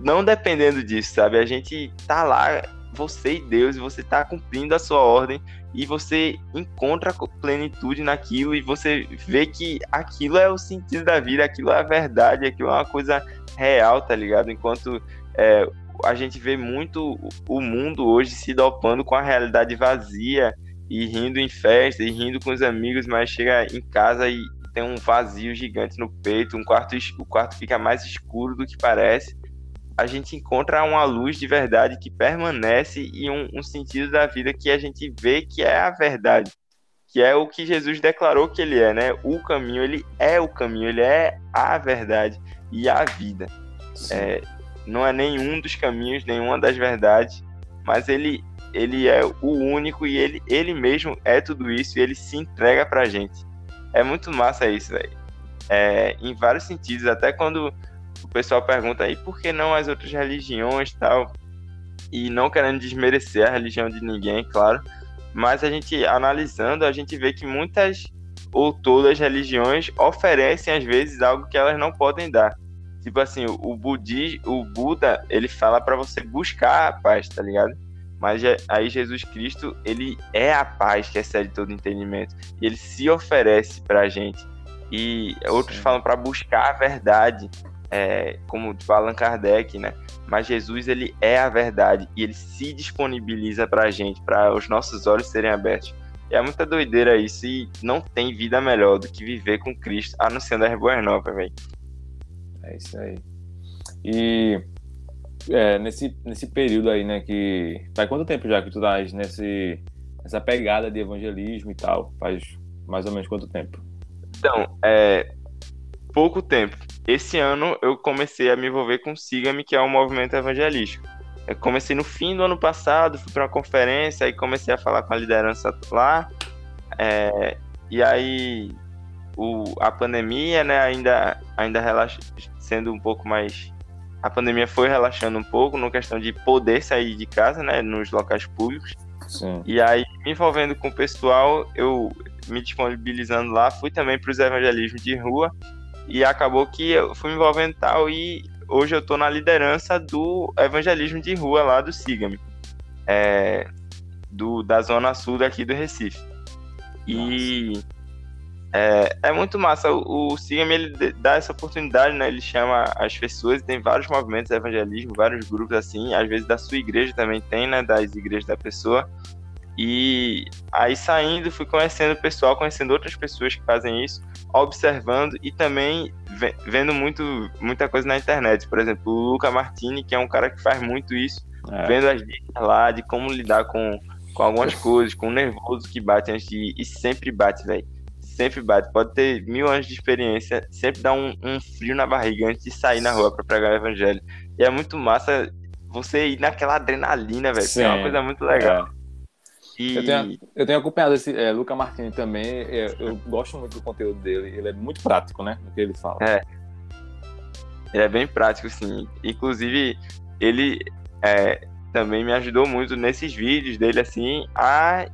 não dependendo disso, sabe? A gente tá lá, você e Deus, e você tá cumprindo a sua ordem, e você encontra plenitude naquilo, e você vê que aquilo é o sentido da vida, aquilo é a verdade, aquilo é uma coisa real, tá ligado? Enquanto é, a gente vê muito o mundo hoje se dopando com a realidade vazia e rindo em festa e rindo com os amigos, mas chega em casa e tem um vazio gigante no peito, um quarto, o quarto fica mais escuro do que parece. A gente encontra uma luz de verdade que permanece e um, um sentido da vida que a gente vê que é a verdade. que é o que Jesus declarou que ele é, né? O caminho, ele é o caminho, ele é a verdade e a vida. É, não é nenhum dos caminhos, nenhuma das verdades, mas ele ele é o único e ele, ele mesmo é tudo isso e ele se entrega pra gente. É muito massa isso, velho. É, em vários sentidos, até quando o pessoal pergunta aí por que não as outras religiões tal, e não querendo desmerecer a religião de ninguém, claro, mas a gente analisando, a gente vê que muitas ou todas as religiões oferecem às vezes algo que elas não podem dar. Tipo assim, o budismo, o Buda, ele fala para você buscar a paz, tá ligado? Mas aí Jesus Cristo, ele é a paz que excede todo entendimento. E ele se oferece pra gente. E outros Sim. falam para buscar a verdade, é, como tipo Allan Kardec, né? Mas Jesus, ele é a verdade. E ele se disponibiliza pra gente, para os nossos olhos serem abertos. E é muita doideira isso. E não tem vida melhor do que viver com Cristo, anunciando as boas novas, velho. É isso aí. E é, nesse, nesse período aí, né, que... Faz quanto tempo já que tu estás nesse, nessa pegada de evangelismo e tal? Faz mais ou menos quanto tempo? Então, é... Pouco tempo. Esse ano eu comecei a me envolver com o Siga-me, que é um movimento evangelístico. Eu comecei no fim do ano passado, fui para uma conferência, aí comecei a falar com a liderança lá. É, e aí o, a pandemia, né, ainda, ainda relaxa, sendo um pouco mais a pandemia foi relaxando um pouco no questão de poder sair de casa, né, nos locais públicos. Sim. E aí, me envolvendo com o pessoal, eu me disponibilizando lá, fui também para os evangelismos de rua e acabou que eu fui me envolvendo tal e hoje eu estou na liderança do evangelismo de rua lá do Sigame, é, do, da zona sul daqui do Recife. E Nossa. É, é muito massa. O, o CIAM, ele dá essa oportunidade, né? Ele chama as pessoas, tem vários movimentos de evangelismo, vários grupos assim, às vezes da sua igreja também tem, né? Das igrejas da pessoa. E aí saindo, fui conhecendo o pessoal, conhecendo outras pessoas que fazem isso, observando e também vendo muito, muita coisa na internet. Por exemplo, o Luca Martini, que é um cara que faz muito isso, é. vendo as dicas lá de como lidar com, com algumas coisas, com o nervoso que bate antes de ir, e sempre bate, velho sempre bate. Pode ter mil anos de experiência, sempre dá um, um frio na barriga antes de sair na rua para pregar o evangelho. E é muito massa você ir naquela adrenalina, velho. É uma coisa muito legal. É. E... Eu, tenho, eu tenho acompanhado esse é, Luca Martini também. Eu, eu, gosto muito do conteúdo dele. Ele é muito prático, né? No que ele fala. É. Ele é bem prático, sim. Inclusive, ele é, também me ajudou muito nesses vídeos dele, assim, a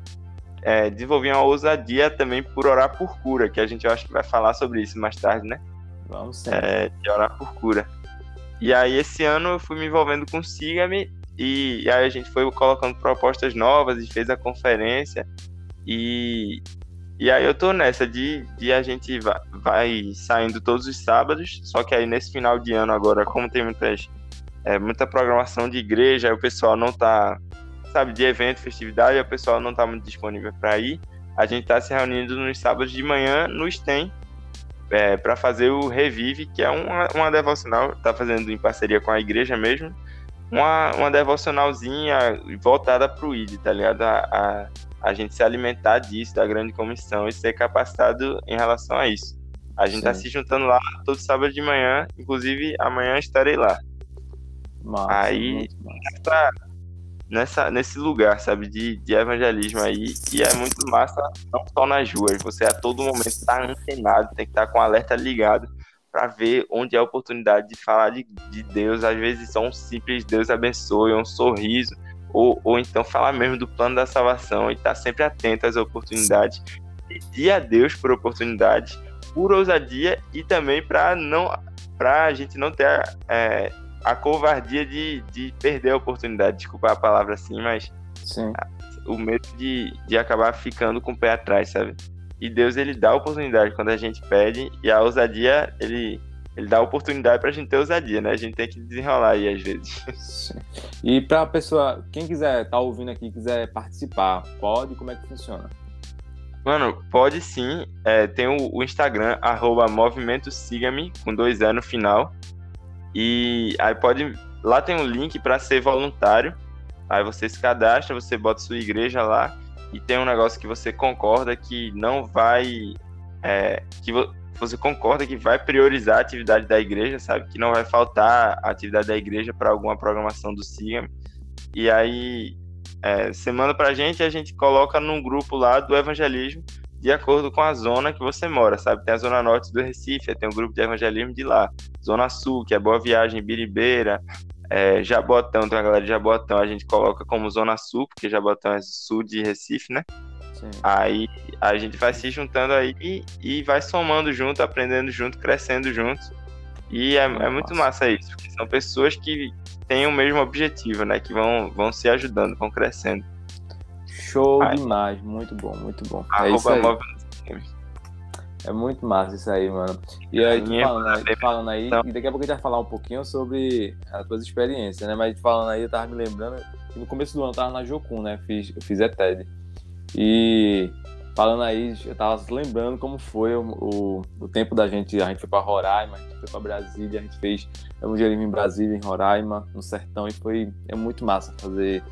é, desenvolvi uma ousadia também por orar por cura, que a gente eu acho que vai falar sobre isso mais tarde, né? Vamos sim. É, de orar por cura. E aí esse ano eu fui me envolvendo com o Siga-me e, e aí a gente foi colocando propostas novas e fez a conferência e, e aí eu tô nessa de, de a gente vai, vai saindo todos os sábados, só que aí nesse final de ano agora, como tem muitas, é, muita programação de igreja, aí o pessoal não tá sabe, de evento, festividade, o pessoal não está muito disponível para ir. A gente está se reunindo nos sábados de manhã no STEM é, para fazer o Revive, que é uma, uma devocional, está fazendo em parceria com a igreja mesmo, uma, uma devocionalzinha voltada para o ID, tá ligado? A, a, a, gente se alimentar disso, da grande comissão e ser capacitado em relação a isso. A gente está se juntando lá todo sábado de manhã, inclusive amanhã estarei lá. Massa, Aí, massa nessa, nesse lugar, sabe, de, de evangelismo aí, e é muito massa, não só nas ruas, você a todo momento está antenado, tem que estar tá com o alerta ligado para ver onde é a oportunidade de falar de, de Deus, às vezes só um simples Deus abençoe, um sorriso, ou, ou então falar mesmo do plano da salvação e estar tá sempre atento às oportunidades, pedir a Deus por oportunidades, por ousadia e também para não para a gente não ter é, a covardia de, de perder a oportunidade, desculpa a palavra assim, mas Sim. o medo de, de acabar ficando com o pé atrás, sabe? E Deus, ele dá a oportunidade quando a gente pede, e a ousadia, ele, ele dá a oportunidade pra gente ter ousadia, né? A gente tem que desenrolar aí às vezes. Sim. E pra pessoa, quem quiser tá ouvindo aqui, quiser participar, pode? Como é que funciona? Mano, pode sim. É, tem o, o Instagram, arroba movimento siga-me, com dois anos no final. E aí pode. Lá tem um link para ser voluntário. Aí você se cadastra, você bota sua igreja lá. e tem um negócio que você concorda que não vai. É, que você concorda que vai priorizar a atividade da igreja, sabe? Que não vai faltar a atividade da igreja para alguma programação do Siga. E aí é, você manda pra gente e a gente coloca num grupo lá do evangelismo de acordo com a zona que você mora, sabe? Tem a zona norte do Recife, tem um grupo de evangelismo de lá. Zona sul, que é Boa Viagem, Biribeira, é, Jabotão, tem uma galera de Jabotão, a gente coloca como zona sul, porque Jabotão é sul de Recife, né? Sim. Aí a gente vai se juntando aí e, e vai somando junto, aprendendo junto, crescendo junto. E é, é muito massa isso, porque são pessoas que têm o mesmo objetivo, né? Que vão, vão se ajudando, vão crescendo. Show Ai. demais, muito bom, muito bom. É isso aí. É muito massa isso aí, mano. E aí, tu falando, aí, falando aí, e daqui a pouco a gente vai falar um pouquinho sobre as tuas experiências, né? Mas falando aí, eu tava me lembrando que no começo do ano eu tava na Jocum, né? Fiz, eu fiz ETED. E falando aí, eu tava lembrando como foi o, o, o, tempo da gente. A gente foi pra Roraima, a gente foi pra Brasília, a gente fez evangelismo em Brasília, em Roraima, no sertão, e foi é muito massa fazer,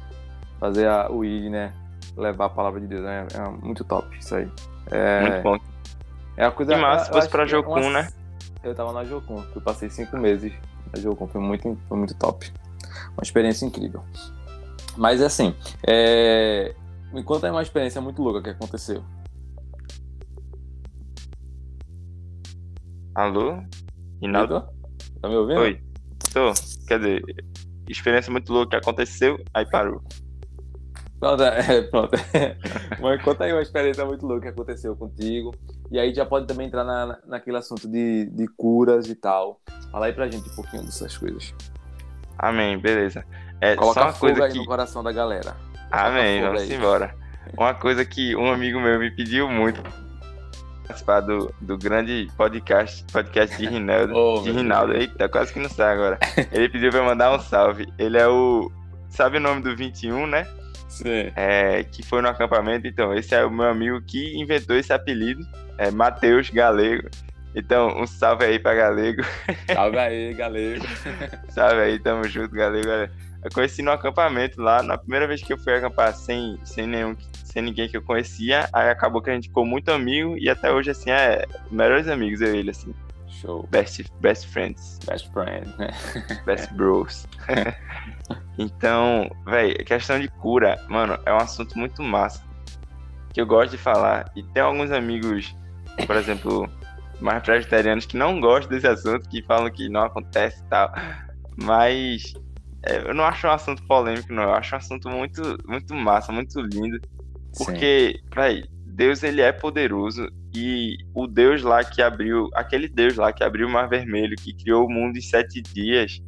fazer a, o né? Levar a palavra de Deus. É, é muito top isso aí. É, muito bom. É a coisa. E massa, se fosse pra Jocum, uma... né? Eu tava na Jocum, eu passei cinco meses na Jocum, foi muito, foi muito top. Uma experiência incrível. Mas assim, é... me conta aí uma experiência muito louca que aconteceu. Alô? Rinaldo? Tá me ouvindo? Oi. Tô. Quer dizer, experiência muito louca que aconteceu, aí parou. Pronto, é, pronto. Mas conta aí uma experiência muito louca que aconteceu contigo. E aí já pode também entrar na, naquele assunto de, de curas e tal. Fala aí pra gente um pouquinho dessas coisas. Amém, beleza. É, Coloca só uma coisa aí que... no coração da galera. Amém, vamos aí. embora. Uma coisa que um amigo meu me pediu muito participar do, do grande podcast, podcast de Rinaldo. oh, de Rinaldo. Eita, quase que não sai agora. Ele pediu pra eu mandar um salve. Ele é o. Sabe o nome do 21, né? É, que foi no acampamento. Então, esse é o meu amigo que inventou esse apelido, é Matheus Galego. Então, um salve aí pra Galego. Salve aí, Galego. salve aí, tamo junto, Galego. Eu conheci no acampamento lá, na primeira vez que eu fui acampar sem, sem nenhum sem ninguém que eu conhecia, aí acabou que a gente ficou muito amigo e até hoje, assim, é melhores amigos eu e ele, assim. Show. Best, best friends. Best friends, né? Best bros. então, velho, questão de cura, mano, é um assunto muito massa. Que eu gosto de falar. E tem alguns amigos, por exemplo, mais vegetarianos que não gostam desse assunto, que falam que não acontece e tal. Mas é, eu não acho um assunto polêmico, não. Eu acho um assunto muito, muito massa, muito lindo. Porque, velho, Deus ele é poderoso e o Deus lá que abriu, aquele Deus lá que abriu o Mar Vermelho, que criou o mundo em sete dias,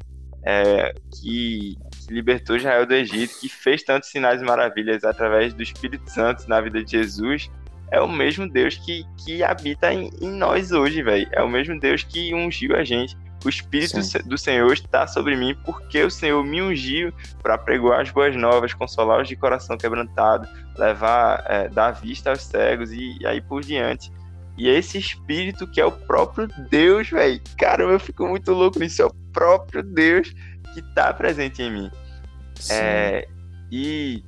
é, que, que, libertou Israel do Egito, que fez tantos sinais e maravilhas através do Espírito Santo na vida de Jesus, é o mesmo Deus que, que habita em, em nós hoje, velho. É o mesmo Deus que ungiu a gente. O Espírito Sim. do Senhor está sobre mim, porque o Senhor me ungiu para pregoar as boas novas, consolar os de coração quebrantado, levar, é, dar vista aos cegos e, e aí por diante. E esse espírito que é o próprio Deus, velho. Caramba, eu fico muito louco nisso. É o próprio Deus que está presente em mim. É, e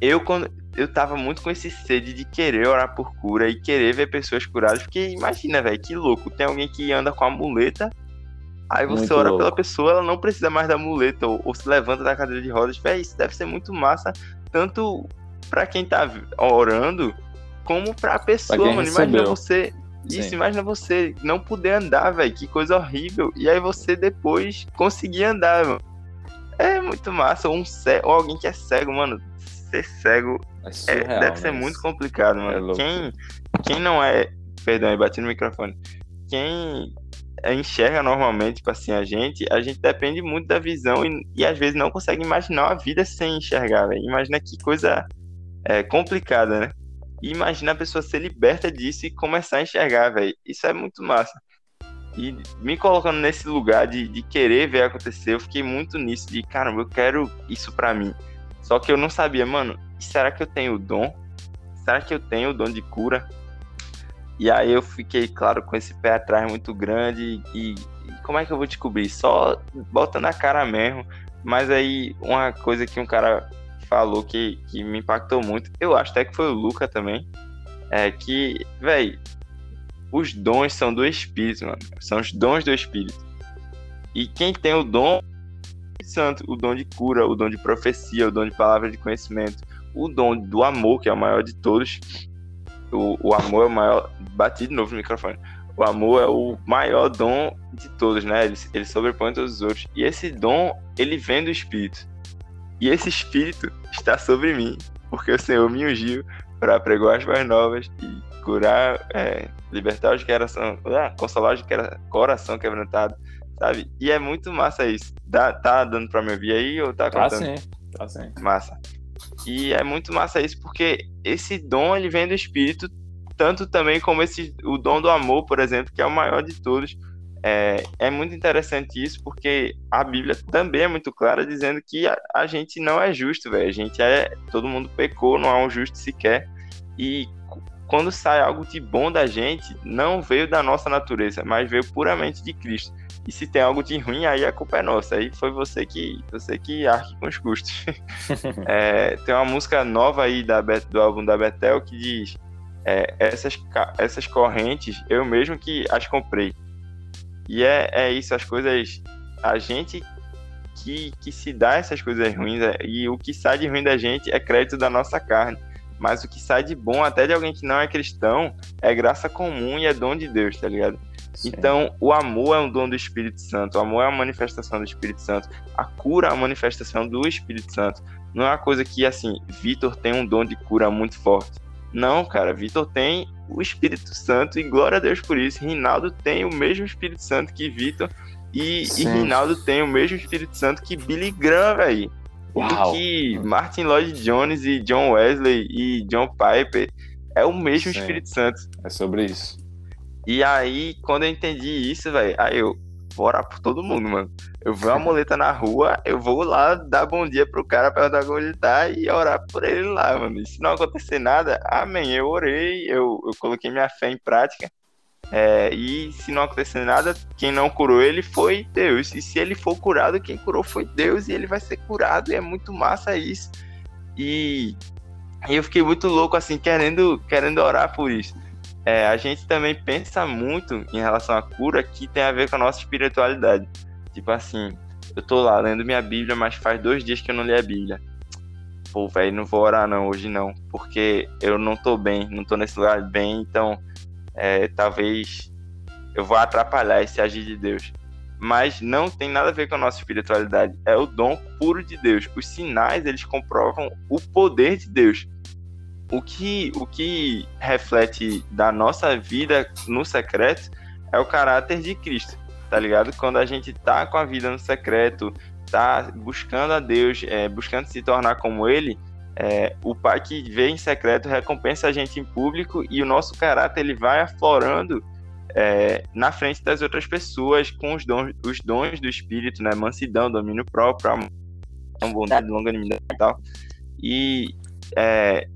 eu, quando eu tava muito com esse sede de querer orar por cura e querer ver pessoas curadas, porque imagina, velho, que louco. Tem alguém que anda com a muleta Aí você muito ora louco. pela pessoa, ela não precisa mais da muleta ou, ou se levanta da cadeira de rodas. Véi, isso deve ser muito massa, tanto para quem tá orando, como pra pessoa, mano. Recebeu. Imagina você. Isso, Sim. imagina você não poder andar, velho. Que coisa horrível. E aí você depois conseguir andar, mano. É muito massa. Ou, um cego, ou alguém que é cego, mano. Ser cego é, é surreal, é, deve ser muito complicado, mano. É quem, quem não é. Perdão, eu bati no microfone. Quem enxerga normalmente, tipo assim, a gente, a gente depende muito da visão e, e às vezes não consegue imaginar a vida sem enxergar, velho. Imagina que coisa é, complicada, né? E imagina a pessoa ser liberta disso e começar a enxergar, velho. Isso é muito massa. E me colocando nesse lugar de, de querer ver acontecer, eu fiquei muito nisso, de caramba, eu quero isso para mim. Só que eu não sabia, mano, será que eu tenho o dom? Será que eu tenho o dom de cura? E aí eu fiquei, claro, com esse pé atrás muito grande. E, e como é que eu vou descobrir? Só botando a cara mesmo. Mas aí uma coisa que um cara falou que, que me impactou muito. Eu acho até que foi o Luca também. É que, velho, os dons são do Espírito, mano. São os dons do Espírito. E quem tem o dom santo, o dom de cura, o dom de profecia, o dom de palavra de conhecimento, o dom do amor, que é o maior de todos. O, o amor é o maior. Bati de novo no microfone. O amor é o maior dom de todos, né? Ele, ele sobrepõe todos os outros. E esse dom, ele vem do Espírito. E esse Espírito está sobre mim, porque o Senhor me ungiu para pregar as boas novas e curar, é, libertar os que coração, ah, consolar os que coração quebrantado, sabe? E é muito massa isso. Dá, tá dando para me ouvir aí ou tá contando? Tá sim, tá sim. Massa. E é muito massa isso porque esse dom ele vem do Espírito, tanto também como esse o dom do amor, por exemplo, que é o maior de todos. É, é muito interessante isso porque a Bíblia também é muito clara dizendo que a, a gente não é justo, velho. A gente é todo mundo pecou, não há um justo sequer. E quando sai algo de bom da gente, não veio da nossa natureza, mas veio puramente de Cristo. E se tem algo de ruim, aí a culpa é nossa. Aí foi você que você que arque com os custos. é, tem uma música nova aí da, do álbum da Betel que diz: é, essas, essas correntes, eu mesmo que as comprei. E é, é isso, as coisas. A gente que, que se dá essas coisas ruins, é, e o que sai de ruim da gente é crédito da nossa carne. Mas o que sai de bom, até de alguém que não é cristão, é graça comum e é dom de Deus, tá ligado? Então, o amor é um dom do Espírito Santo, o amor é uma manifestação do Espírito Santo, a cura é a manifestação do Espírito Santo. Não é uma coisa que, assim, Vitor tem um dom de cura muito forte. Não, cara, Vitor tem o Espírito Santo e glória a Deus por isso. Rinaldo tem o mesmo Espírito Santo que Vitor e, e Rinaldo tem o mesmo Espírito Santo que Billy Graham, velho. Que Martin Lloyd Jones e John Wesley e John Piper é o mesmo Sim. Espírito Santo. É sobre isso. E aí, quando eu entendi isso, velho, aí eu vou orar por todo mundo, mano. Eu vi uma muleta na rua, eu vou lá dar bom dia pro cara, perguntar como ele tá e orar por ele lá, mano. E se não acontecer nada, amém. Eu orei, eu, eu coloquei minha fé em prática. É, e se não acontecer nada, quem não curou ele foi Deus. E se ele for curado, quem curou foi Deus e ele vai ser curado. E é muito massa isso. E, e eu fiquei muito louco, assim, querendo, querendo orar por isso é, a gente também pensa muito em relação à cura que tem a ver com a nossa espiritualidade. Tipo assim, eu tô lá lendo minha Bíblia, mas faz dois dias que eu não li a Bíblia. Pô, velho, não vou orar não, hoje não, porque eu não tô bem, não tô nesse lugar bem, então é, talvez eu vou atrapalhar esse agir de Deus. Mas não tem nada a ver com a nossa espiritualidade, é o dom puro de Deus. Os sinais, eles comprovam o poder de Deus o que, o que reflete da nossa vida no secreto é o caráter de Cristo, tá ligado? Quando a gente tá com a vida no secreto, tá buscando a Deus, é, buscando se tornar como Ele, é, o Pai que vê em secreto recompensa a gente em público e o nosso caráter ele vai aflorando é, na frente das outras pessoas com os dons, os dons do Espírito, né? Mansidão, domínio próprio, amor, bondade, longanimidade e tal. E é,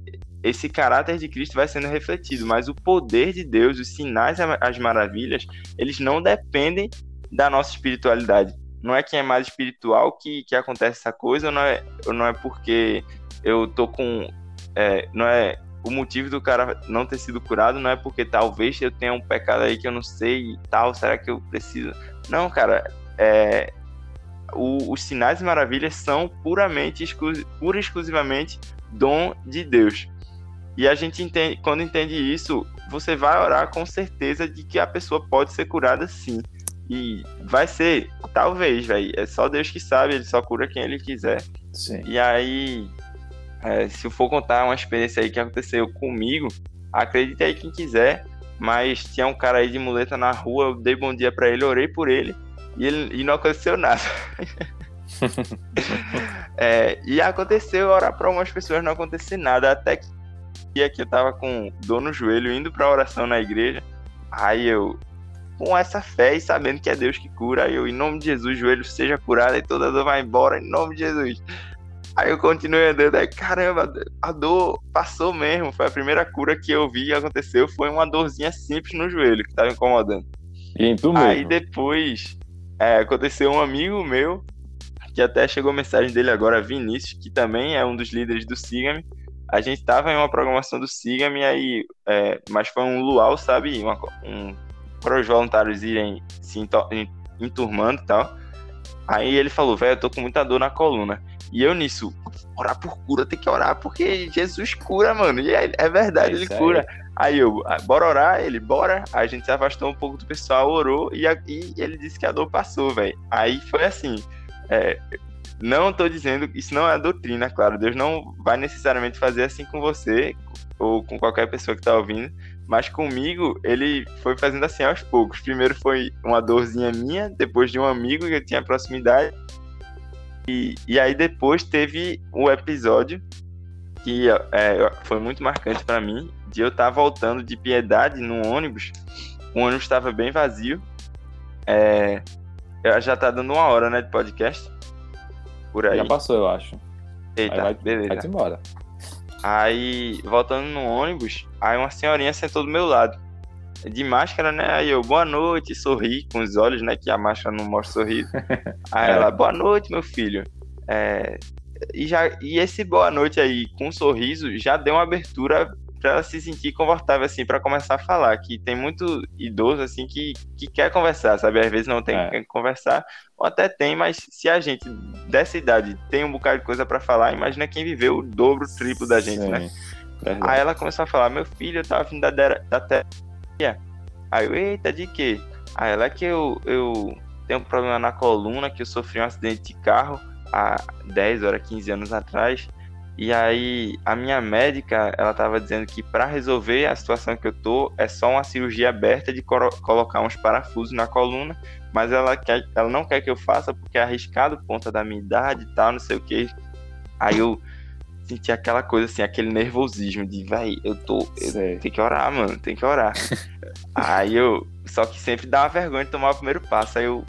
esse caráter de Cristo vai sendo refletido, mas o poder de Deus, os sinais, as maravilhas, eles não dependem da nossa espiritualidade. Não é quem é mais espiritual que, que acontece essa coisa, não é, não é porque eu tô com. É, não é o motivo do cara não ter sido curado, não é porque talvez eu tenha um pecado aí que eu não sei e tal, será que eu preciso? Não, cara, é, o, os sinais e maravilhas são puramente, exclu, pura e exclusivamente dom de Deus. E a gente entende, quando entende isso, você vai orar com certeza de que a pessoa pode ser curada sim. E vai ser, talvez, velho. É só Deus que sabe, ele só cura quem ele quiser. Sim. E aí, é, se eu for contar uma experiência aí que aconteceu comigo, acredite aí quem quiser, mas tinha um cara aí de muleta na rua, eu dei bom dia para ele, orei por ele e, ele, e não aconteceu nada. é, e aconteceu orar para algumas pessoas não acontecer nada, até que dia que eu tava com dor no joelho, indo pra oração na igreja. Aí eu, com essa fé e sabendo que é Deus que cura, aí eu, em nome de Jesus, joelho seja curado e toda dor vai embora, em nome de Jesus. Aí eu continuei andando, aí caramba, a dor passou mesmo. Foi a primeira cura que eu vi que aconteceu. Foi uma dorzinha simples no joelho que tava incomodando. E tu mesmo? Aí depois é, aconteceu um amigo meu que até chegou mensagem dele agora, Vinícius, que também é um dos líderes do Siga-me. A gente tava em uma programação do Siga-me aí, é, mas foi um luau, sabe? Uma, um, para os voluntários irem se enturmando e tal. Aí ele falou, velho, eu tô com muita dor na coluna. E eu nisso, orar por cura, tem que orar, porque Jesus cura, mano. E é, é verdade, é ele cura. Aí eu, ah, bora orar? Ele, bora. Aí a gente se afastou um pouco do pessoal, orou, e, e ele disse que a dor passou, velho. Aí foi assim. É, não tô dizendo, isso não é doutrina, claro. Deus não vai necessariamente fazer assim com você ou com qualquer pessoa que tá ouvindo, mas comigo, ele foi fazendo assim aos poucos. Primeiro foi uma dorzinha minha, depois de um amigo que eu tinha proximidade. E, e aí depois teve o episódio que é, foi muito marcante para mim, de eu estar tá voltando de piedade no ônibus. O ônibus estava bem vazio. É, já tá dando uma hora, né, de podcast. Por aí. Já passou, eu acho. Eita, vai, beleza. Vai embora. Aí, voltando no ônibus, aí uma senhorinha sentou do meu lado. De máscara, né? Aí eu, boa noite, sorri com os olhos, né? Que a máscara não mostra sorriso. Aí ela, boa noite, meu filho. É... E, já, e esse boa noite aí, com um sorriso, já deu uma abertura para ela se sentir confortável assim para começar a falar que tem muito idoso assim que, que quer conversar sabe às vezes não tem é. que conversar ou até tem mas se a gente dessa idade tem um bocado de coisa para falar imagina quem viveu o dobro o triplo da gente né? Sim, né verdade. aí ela começou a falar meu filho eu tava vindo da da terapia aí eu eita de quê aí ela é que eu eu tenho um problema na coluna que eu sofri um acidente de carro há 10 horas 15 anos atrás e aí a minha médica, ela estava dizendo que para resolver a situação que eu tô, é só uma cirurgia aberta de colocar uns parafusos na coluna, mas ela quer, ela não quer que eu faça porque é arriscado por conta da minha idade e tal, não sei o que. Aí eu senti aquela coisa assim, aquele nervosismo de, vai, eu tô, eu tenho que orar, mano, tem que orar. aí eu, só que sempre dá uma vergonha de tomar o primeiro passo. Aí eu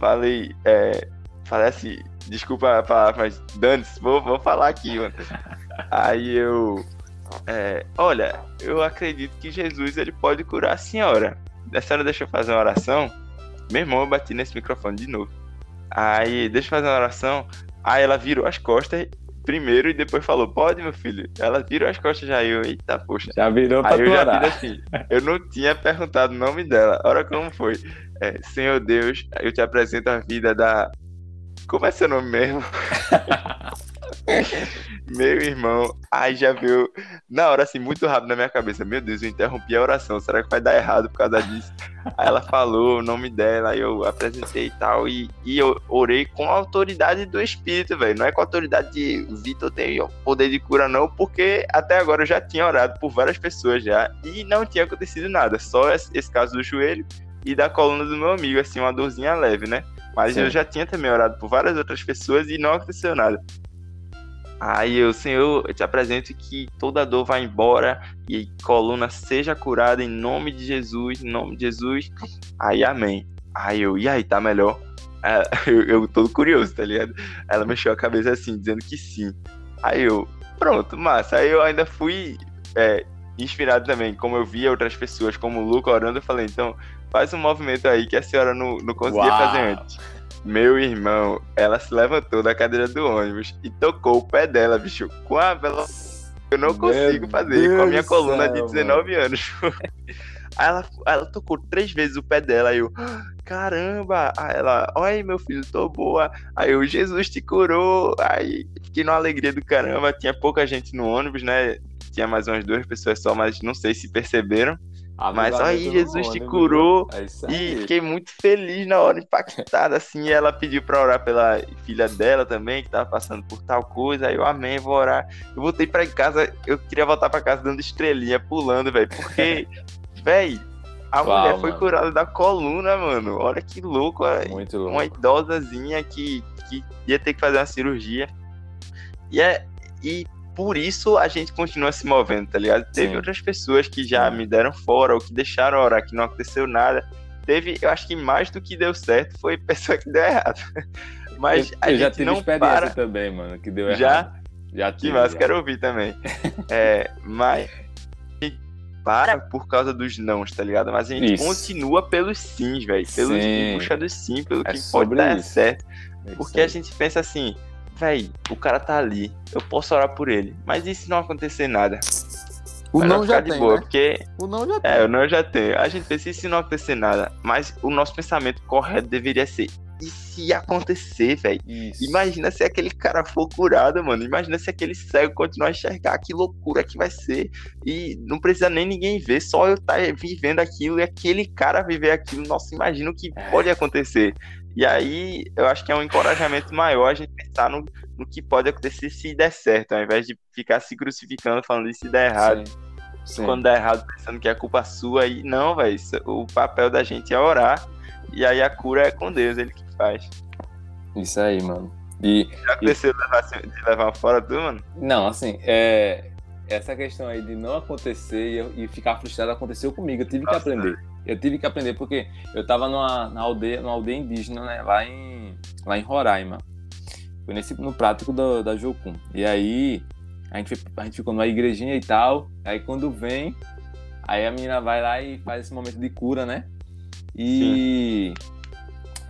falei, é, falei assim, Desculpa a palavra, mas dane vou, vou falar aqui, mano. Aí eu. É, olha, eu acredito que Jesus ele pode curar a senhora. A senhora deixa eu fazer uma oração. Meu irmão, eu bati nesse microfone de novo. Aí, deixa eu fazer uma oração. Aí ela virou as costas primeiro e depois falou: Pode, meu filho. Ela virou as costas já. Eu, eita, poxa. Já virou pra Aí eu já assim. Eu não tinha perguntado o nome dela. Olha como foi. É, Senhor Deus, eu te apresento a vida da como é seu nome mesmo? Meu irmão, aí já viu, na hora assim, muito rápido na minha cabeça, meu Deus, eu interrompi a oração, será que vai dar errado por causa disso? Aí ela falou o nome dela, aí eu apresentei e tal, e, e eu orei com a autoridade do Espírito, velho, não é com a autoridade de Vitor tem poder de cura não, porque até agora eu já tinha orado por várias pessoas já, e não tinha acontecido nada, só esse, esse caso do joelho e da coluna do meu amigo, assim, uma dorzinha leve, né? Mas Sim. eu já tinha também orado por várias outras pessoas e não aconteceu nada. Aí eu, Senhor, eu te apresento que toda dor vai embora e coluna seja curada em nome de Jesus, em nome de Jesus. Aí, amém. Aí eu, e aí, tá melhor? É, eu, eu todo curioso, tá ligado? Ela mexeu a cabeça assim, dizendo que sim. Aí eu, pronto, massa. Aí eu ainda fui é, inspirado também, como eu via outras pessoas, como o Luca orando, eu falei, então, faz um movimento aí que a senhora não, não conseguia Uau. fazer antes. Meu irmão, ela se levantou da cadeira do ônibus e tocou o pé dela, bicho, com a velocidade eu não consigo Meu fazer Deus com a minha coluna céu, de 19 mano. anos. Aí ela, ela tocou três vezes o pé dela, aí eu, caramba! Aí ela, oi meu filho, tô boa. Aí o Jesus te curou. Aí fiquei numa alegria do caramba. Tinha pouca gente no ônibus, né? Tinha mais umas duas pessoas só, mas não sei se perceberam. Mas aí Jesus te curou é e fiquei muito feliz na hora, impactada assim. Ela pediu para orar pela filha dela também, que tava passando por tal coisa. Aí eu amém, vou orar. Eu voltei para casa, eu queria voltar para casa dando estrelinha, pulando, velho, porque, velho, a Uau, mulher foi mano. curada da coluna, mano. Olha que louco, muito louco. uma idosazinha que, que ia ter que fazer uma cirurgia. E é e por isso a gente continua se movendo, tá ligado? Sim. Teve outras pessoas que já me deram fora ou que deixaram orar, que não aconteceu nada. Teve, eu acho que mais do que deu certo foi pessoa que deu errado. Mas eu, a eu já tive não experiência para... também, mano, que deu já? errado. Já? Já tive. Que mais, quero ouvir também. é, mas para por causa dos nãos, tá ligado? Mas a gente Isso. continua pelos sims, velho. Pelos Sim. puxa do sim, pelo É que pode dar isso. certo. É isso Porque a gente pensa assim, velho, o cara tá ali, eu posso orar por ele. Mas e se não acontecer nada? O não ficar já de tem, boa, né? porque O não já tem. é, eu não já tenho. A gente pensa, e se não acontecer nada? Mas o nosso pensamento correto deveria ser, e se acontecer, velho? Imagina se aquele cara for curado, mano. Imagina se aquele cego continuar a enxergar. Que loucura que vai ser. E não precisa nem ninguém ver, só eu estar vivendo aquilo e aquele cara viver aquilo. Nossa, imagina o que É. pode acontecer. E aí, eu acho que é um encorajamento maior a gente pensar no, no que pode acontecer se der certo, ao invés de ficar se crucificando falando isso se der errado. Sim. Sim. Quando der errado, pensando que é culpa sua. E não, velho. O papel da gente é orar. E aí a cura é com Deus, ele que faz. Isso aí, mano. E, Já aconteceu de levar, de levar fora tu, mano? não, assim, é, essa questão aí de não acontecer e, eu- e ficar frustrado aconteceu comigo. Eu tive que Nossa. aprender. Eu tive que aprender porque eu tava numa, na aldeia, numa aldeia indígena, né? Lá em, lá em Roraima. Foi nesse, no prático do, da Jocum. E aí, a gente, a gente ficou numa igrejinha e tal. Aí quando vem, aí a menina vai lá e faz esse momento de cura, né? E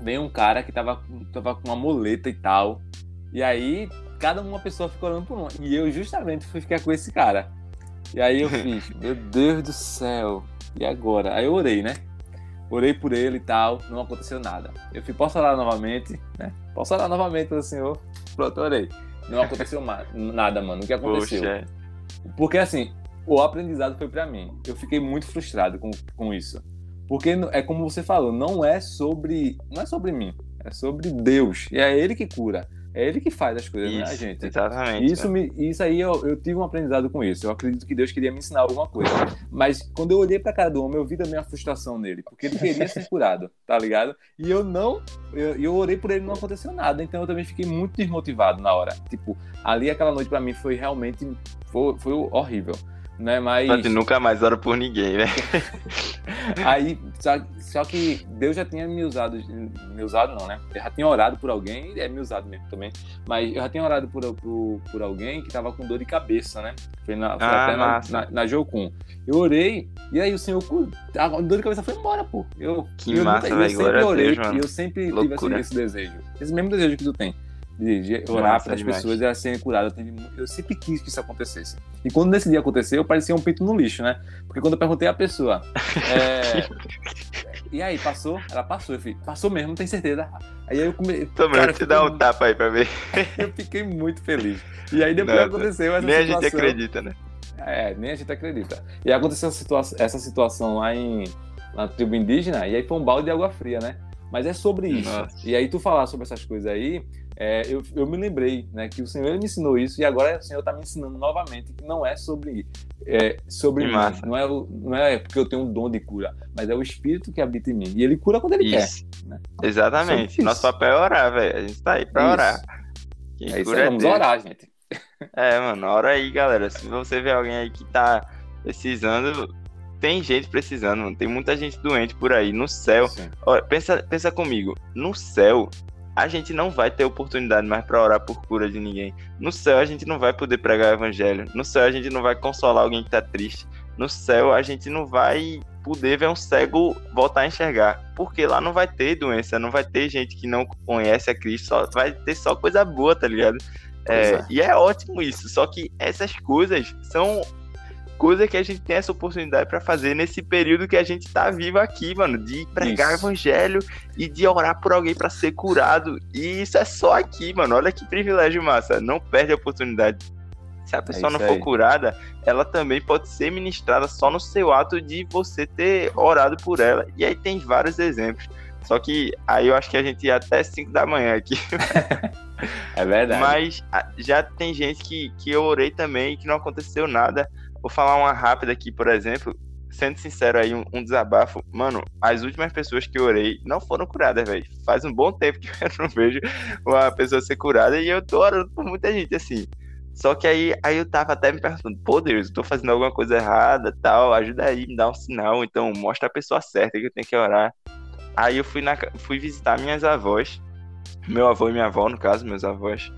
vem um cara que tava, com- tava com uma muleta e tal. E aí, cada uma pessoa ficou olhando por uma. E eu justamente fui ficar com esse cara. E aí eu fiz, meu Deus do céu. E agora? Aí eu orei, né? Orei por ele e tal, não aconteceu nada. Eu fui, posso orar novamente, né? Posso orar novamente pelo Senhor? Pronto, orei. Não aconteceu nada, mano. O que aconteceu? Poxa. Porque assim, o aprendizado foi pra mim. Eu fiquei muito frustrado com, com isso. Porque é como você falou, não é sobre. Não é sobre mim. É sobre Deus. E é Ele que cura. É Ele que faz as coisas, né, Isso, gente? exatamente. Isso, me, isso aí eu, eu tive um aprendizado com isso. Eu acredito que Deus queria me ensinar alguma coisa. Mas quando eu olhei pra cara do homem, eu vi também a frustração nele. Porque ele queria ser curado, tá ligado? E eu não. Eu, eu orei por ele e não aconteceu nada. Então eu também fiquei muito desmotivado na hora. Tipo, ali aquela noite pra mim foi realmente. Foi, foi horrível. Né? Mas. Só nunca mais ora por ninguém, né? Aí, só, só que Deus já tinha me usado, me usado não, né? Eu já tinha orado por alguém, é me usado mesmo também, mas eu já tinha orado por, por, por alguém que tava com dor de cabeça, né? Foi, na, foi Ah, até na, na, na Jocum. Eu orei, e aí o Senhor, a dor de cabeça foi embora, pô. Eu, Que eu massa, eu velho. sempre orei, Deus, e eu sempre tive esse, esse desejo. Esse mesmo desejo que tu tem. De, orar para as pessoas e elas serem curadas. Eu, tive mu- eu sempre quis que isso acontecesse. E quando nesse dia aconteceu, eu parecia um pinto no lixo, né? Porque quando eu perguntei à pessoa, é, e aí, passou? Ela passou. Eu falei, passou mesmo, tem certeza? Aí eu comecei. Toma, Cara, você dá um tapa aí pra ver. Eu fiquei muito feliz. E aí depois Não, aconteceu essa Nem a situação. gente acredita, né? É, nem a gente acredita. E aconteceu essa situação, essa situação lá em na tribo indígena, e aí foi um balde de água fria, né? Mas é sobre isso. Nossa. E aí tu falar sobre essas coisas aí, é, eu, eu me lembrei, né, que o Senhor me ensinou isso e agora o Senhor está me ensinando novamente que não é sobre é, sobre mim, não é não é porque eu tenho um dom de cura, mas é o Espírito que habita em mim e ele cura quando ele Isso. né? Exatamente. Nosso papel é orar, velho. A gente tá aí Isso. orar. Quem quer. É isso aí, vamos Deus. orar, gente. É, mano, ora aí, galera. Se você vê alguém aí que tá precisando, tem gente precisando, mano. Tem muita gente doente por aí. No céu, Sim. Olha, pensa, pensa comigo. No céu, a gente não vai ter oportunidade mais pra orar por cura de ninguém. No céu, a gente não vai poder pregar o evangelho. No céu, a gente não vai consolar alguém que tá triste. No céu, a gente não vai poder ver um cego voltar a enxergar. Porque lá não vai ter doença, não vai ter gente que não conhece a Cristo, só vai ter só coisa boa, tá ligado? É, é. E é ótimo isso. Só que essas coisas são coisa que a gente tem essa oportunidade pra fazer nesse período que a gente tá vivo aqui, mano, de pregar o evangelho e de orar por alguém pra ser curado. E isso é só aqui, mano. Olha que privilégio massa. Não perde a oportunidade. Se a pessoa isso não for aí. curada, ela também pode ser ministrada só no seu ato de você ter orado por ela. E aí tem vários exemplos. Só que aí eu acho que a gente ia até 5 da manhã aqui. É verdade. Mas a- já tem gente que, que eu orei também e que não aconteceu nada. Vou falar uma rápida aqui, por exemplo. Sendo sincero aí, um, um desabafo. Mano, as últimas pessoas que eu orei não foram curadas, velho. Faz um bom tempo que eu não vejo uma pessoa ser curada e eu tô orando por muita gente, assim. Só que aí, aí eu tava até me perguntando, pô Deus, eu tô fazendo alguma coisa errada, tal, ajuda aí, me dá um sinal, então mostra a pessoa certa que eu tenho que orar. Aí eu fui, na, fui visitar minhas avós, meu avô e minha avó, no caso, meus avós.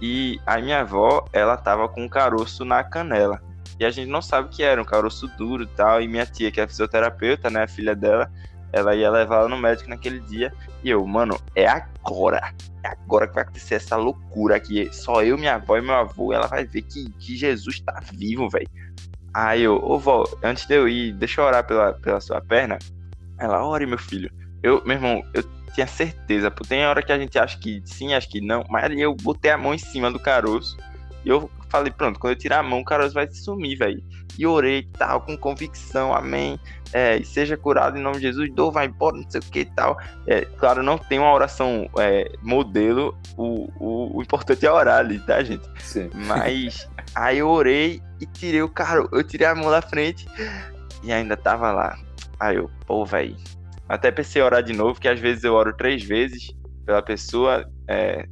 E a minha avó, ela tava com um caroço na canela. E a gente não sabe o que era, um caroço duro e tal. E minha tia, que é fisioterapeuta, né, a filha dela, ela ia levar ela no médico naquele dia. E eu, mano, é agora. É agora que vai acontecer essa loucura aqui. Só eu, minha avó e meu avô, ela vai ver que, que Jesus tá vivo, velho. Aí eu, ô vó, antes de eu ir, deixa eu orar pela, pela sua perna. Ela, ore, meu filho. Eu, meu irmão, eu tinha certeza, pô. Tem hora que a gente acha que sim, acha que não. Mas ali eu botei a mão em cima do caroço. E eu falei, pronto, quando eu tirar a mão, o caroço vai sumir, velho. E orei e tal, com convicção, amém. É, e seja curado em nome de Jesus, dor, vai embora, não sei o que e tal. É, claro, não tem uma oração é, modelo, o, o, o, importante é orar ali, tá, gente? Sim. Mas aí eu orei e tirei o cara, eu tirei a mão da frente e ainda tava lá. Aí eu, pô, velho. Até pensei em orar de novo, que às vezes eu oro três vezes pela pessoa. É,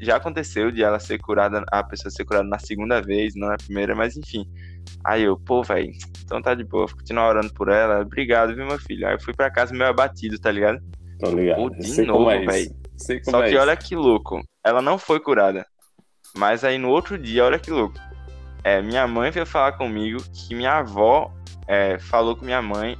já aconteceu de ela ser curada, a pessoa ser curada na segunda vez, não na primeira, mas enfim. Aí eu, pô, velho, então tá de boa, vou continuar orando por ela. Obrigado, viu, meu filho? Aí eu fui pra casa meio abatido, tá ligado? Tô ligado. Pô, de novo, é velho. Só é que olha que louco. Ela não foi curada. Mas aí no outro dia, olha que louco. É, minha mãe veio falar comigo que minha avó é, falou com minha mãe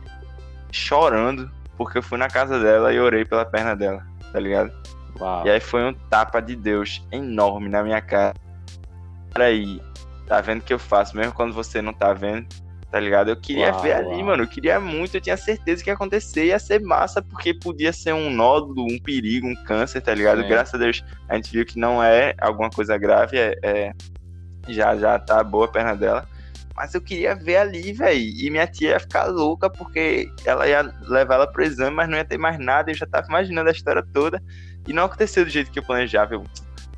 chorando porque eu fui na casa dela e orei pela perna dela, tá ligado? Uau. E aí foi um tapa de Deus enorme na minha cara. Peraí, tá vendo o que eu faço, mesmo quando você não tá vendo, tá ligado? Eu queria Uau, ver ali, uau. mano. Eu queria muito, eu tinha certeza que ia acontecer, ia ser massa, porque podia ser um nódulo, um perigo, um câncer, tá ligado? Graças a Deus a gente viu que não é alguma coisa grave, é, é- já já tá boa a perna dela. Mas eu queria ver ali, velho. E minha tia ia ficar louca porque ela ia levar ela pro exame, mas não ia ter mais nada. Eu já tava imaginando a história toda. E não aconteceu do jeito que eu planejava. Eu,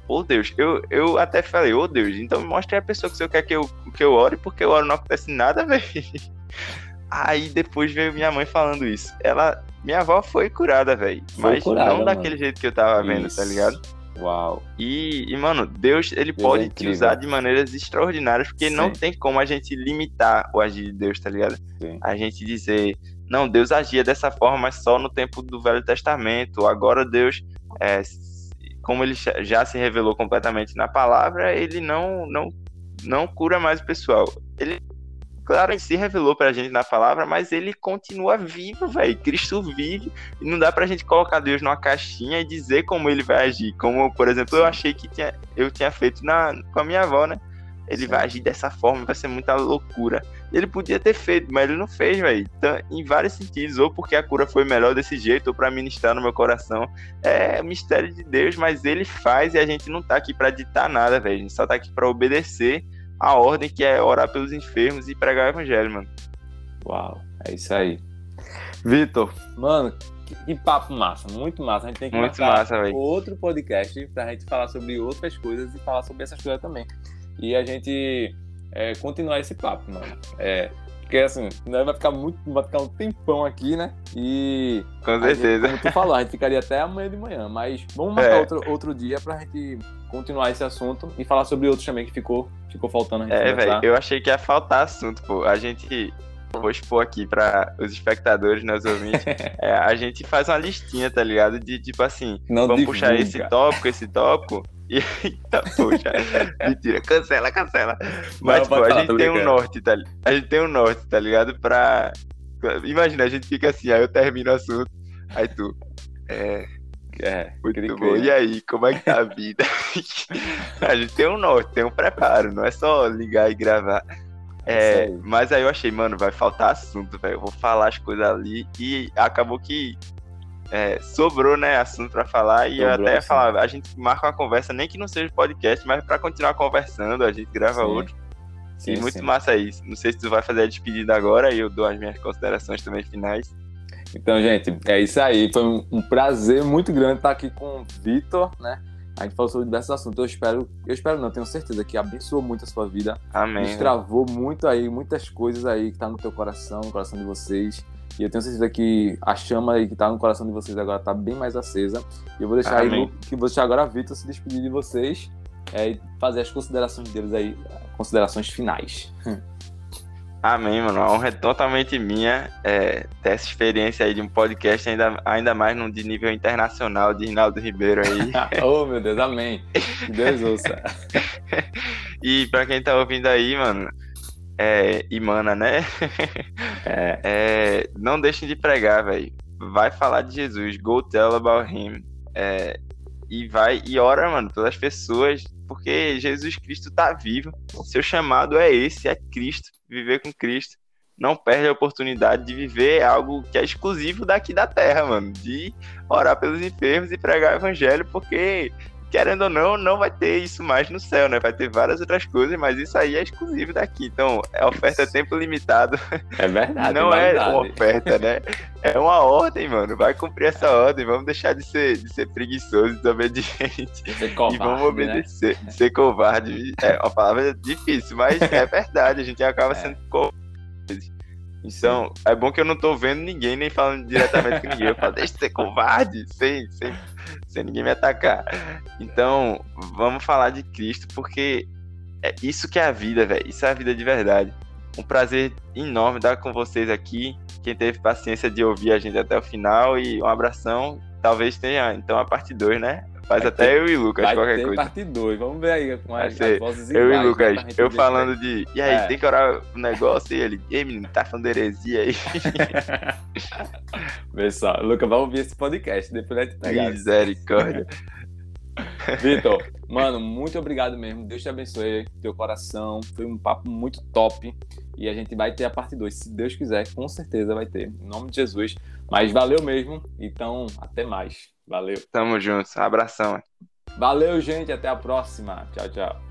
ô Deus, eu, eu até falei, ô Deus, então me mostre a pessoa que você quer que eu, que eu ore, porque eu oro não acontece nada, velho. Aí depois veio minha mãe falando isso. Ela, minha avó foi curada, velho. Mas curada, não mano. daquele jeito que eu tava vendo, tá Isso. ligado? Uau. E, e, mano, Deus, ele Deus pode é te usar de maneiras extraordinárias, porque não Sim. tem como a gente limitar o agir de Deus, tá ligado? Sim. A gente dizer, não, Deus agia dessa forma, mas só no tempo do Velho Testamento. Agora Deus, é, como ele já- se revelou completamente na palavra, ele não, não, não cura mais o pessoal. Ele, claro, ele se revelou pra gente na palavra, mas ele continua vivo, velho. Cristo vive. E não dá pra gente colocar Deus numa caixinha e dizer como ele vai agir. Como, por exemplo, eu achei que tinha, eu tinha feito na, com a minha avó, né? Ele vai agir dessa forma, vai ser muita loucura. Ele podia ter feito, mas ele não fez, velho. Então, em vários sentidos, ou porque a cura foi melhor desse jeito, ou pra ministrar no meu coração. É mistério de Deus, mas ele faz e a gente não tá aqui pra ditar nada, velho. A gente só tá aqui pra obedecer a ordem que é orar pelos enfermos e pregar o evangelho, mano. Uau. É isso aí. Vitor, mano, que, papo massa. Muito massa. A gente tem que Muito massa, outro podcast pra gente falar sobre outras coisas e falar sobre essas coisas também. E a gente é, continuar esse papo, mano. É, porque assim, nós vai ficar muito, vai ficar um tempão aqui, né? E Com a gente, certeza. como tu falou, a gente ficaria até amanhã de manhã, mas vamos marcar É. outro, outro dia pra gente continuar esse assunto e falar sobre outros também que ficou, ficou faltando a gente É, velho, eu achei que ia faltar assunto, pô. A gente. Vou expor aqui para os espectadores, né, os ouvintes. É, a gente faz uma listinha, tá ligado? De tipo assim, Não vamos divulga. puxar esse tópico, esse tópico. E eita, poxa, mentira, cancela, cancela. Mas, Não, tipo, pode a falar, gente tem um norte, tá A gente tem um norte, tá ligado? Pra. Imagina, a gente fica assim, aí eu termino o assunto, aí tu. É, É, muito cri, bom. cri. E aí, como é que tá a vida? a gente tem um norte, tem um preparo, não é só ligar e gravar. É, aí. mas aí eu achei, mano, vai faltar assunto, velho. Eu vou falar as coisas ali e acabou que é, sobrou, né, assunto pra falar. E eu Sobrou até ia assunto. falar, a gente marca uma conversa, nem que não seja podcast, mas pra continuar conversando, a gente grava Sim. outro. Sim, e muito sim. massa isso. Não sei se tu vai fazer a despedida agora e eu dou as minhas considerações também finais. Então, gente, é isso aí. Foi um, prazer muito grande estar aqui com o Vitor, né? A gente falou sobre diversos assuntos. Eu espero, eu espero não, tenho certeza que abençoou muito a sua vida. Amém. Destravou muito aí, muitas coisas aí que tá no teu coração, no coração de vocês. E eu tenho certeza que a chama aí que tá no coração de vocês agora tá bem mais acesa. E eu vou deixar aí, Amém. Lu- que vou deixar agora a Vitor se despedir de vocês é, e fazer as considerações deles aí, considerações finais. Amém, mano. A honra é totalmente minha é, ter essa experiência aí de um podcast, ainda, ainda mais num de nível internacional, de Rinaldo Ribeiro aí. oh, meu Deus, amém. Que Deus ouça. E pra quem tá ouvindo aí, mano, é, Imana, né? É. é. não deixem de pregar, velho. Vai falar de Jesus. Go tell about him. É, e vai e ora, mano, pelas pessoas, porque Jesus Cristo tá vivo. Seu chamado é esse, é Cristo, viver com Cristo. Não perde a oportunidade de viver algo que é exclusivo daqui da terra, mano. De orar pelos enfermos e pregar o evangelho, porque querendo ou não, não vai ter isso mais no céu, né? Vai ter várias outras coisas, mas isso aí é exclusivo daqui. Então, a oferta é tempo limitado. É verdade. Não é, verdade. uma oferta, né? É uma ordem, mano. Vai cumprir essa ordem. Vamos deixar de ser, de ser preguiçoso, desobediente. Ser covarde, e vamos obedecer. Né? Ser covarde. É uma palavra difícil, mas é verdade. A gente acaba é. sendo covarde. Então, é bom que eu não tô vendo ninguém, nem falando diretamente com ninguém. Eu falo, deixa de ser covarde, sem, sem, sem ninguém me atacar. Então, vamos falar de Cristo, porque é isso que é a vida, velho. Isso é a vida de verdade. Um prazer enorme estar com vocês aqui. Quem teve paciência de ouvir a gente até o final e um abração. Talvez tenha, então, a parte 2, né? Faz vai até ter, eu e Lucas, qualquer coisa. parte 2, vamos ver aí com as, as vozes Eu e Lucas, né, eu falando de. E aí, é. tem que orar o negócio e ele. E aí, menino, tá falando heresia aí. Vê só, Lucas vai ouvir esse podcast, depois vai te pegar. Misericórdia. Vitor, mano, muito obrigado mesmo. Deus te abençoe, teu coração. Foi um papo muito top. E a gente vai ter a parte 2, se Deus quiser, com certeza vai ter. Em nome de Jesus. Mas valeu mesmo. Então, até mais. Valeu. Tamo junto. Abração. Valeu, gente. Até a próxima. Tchau, tchau.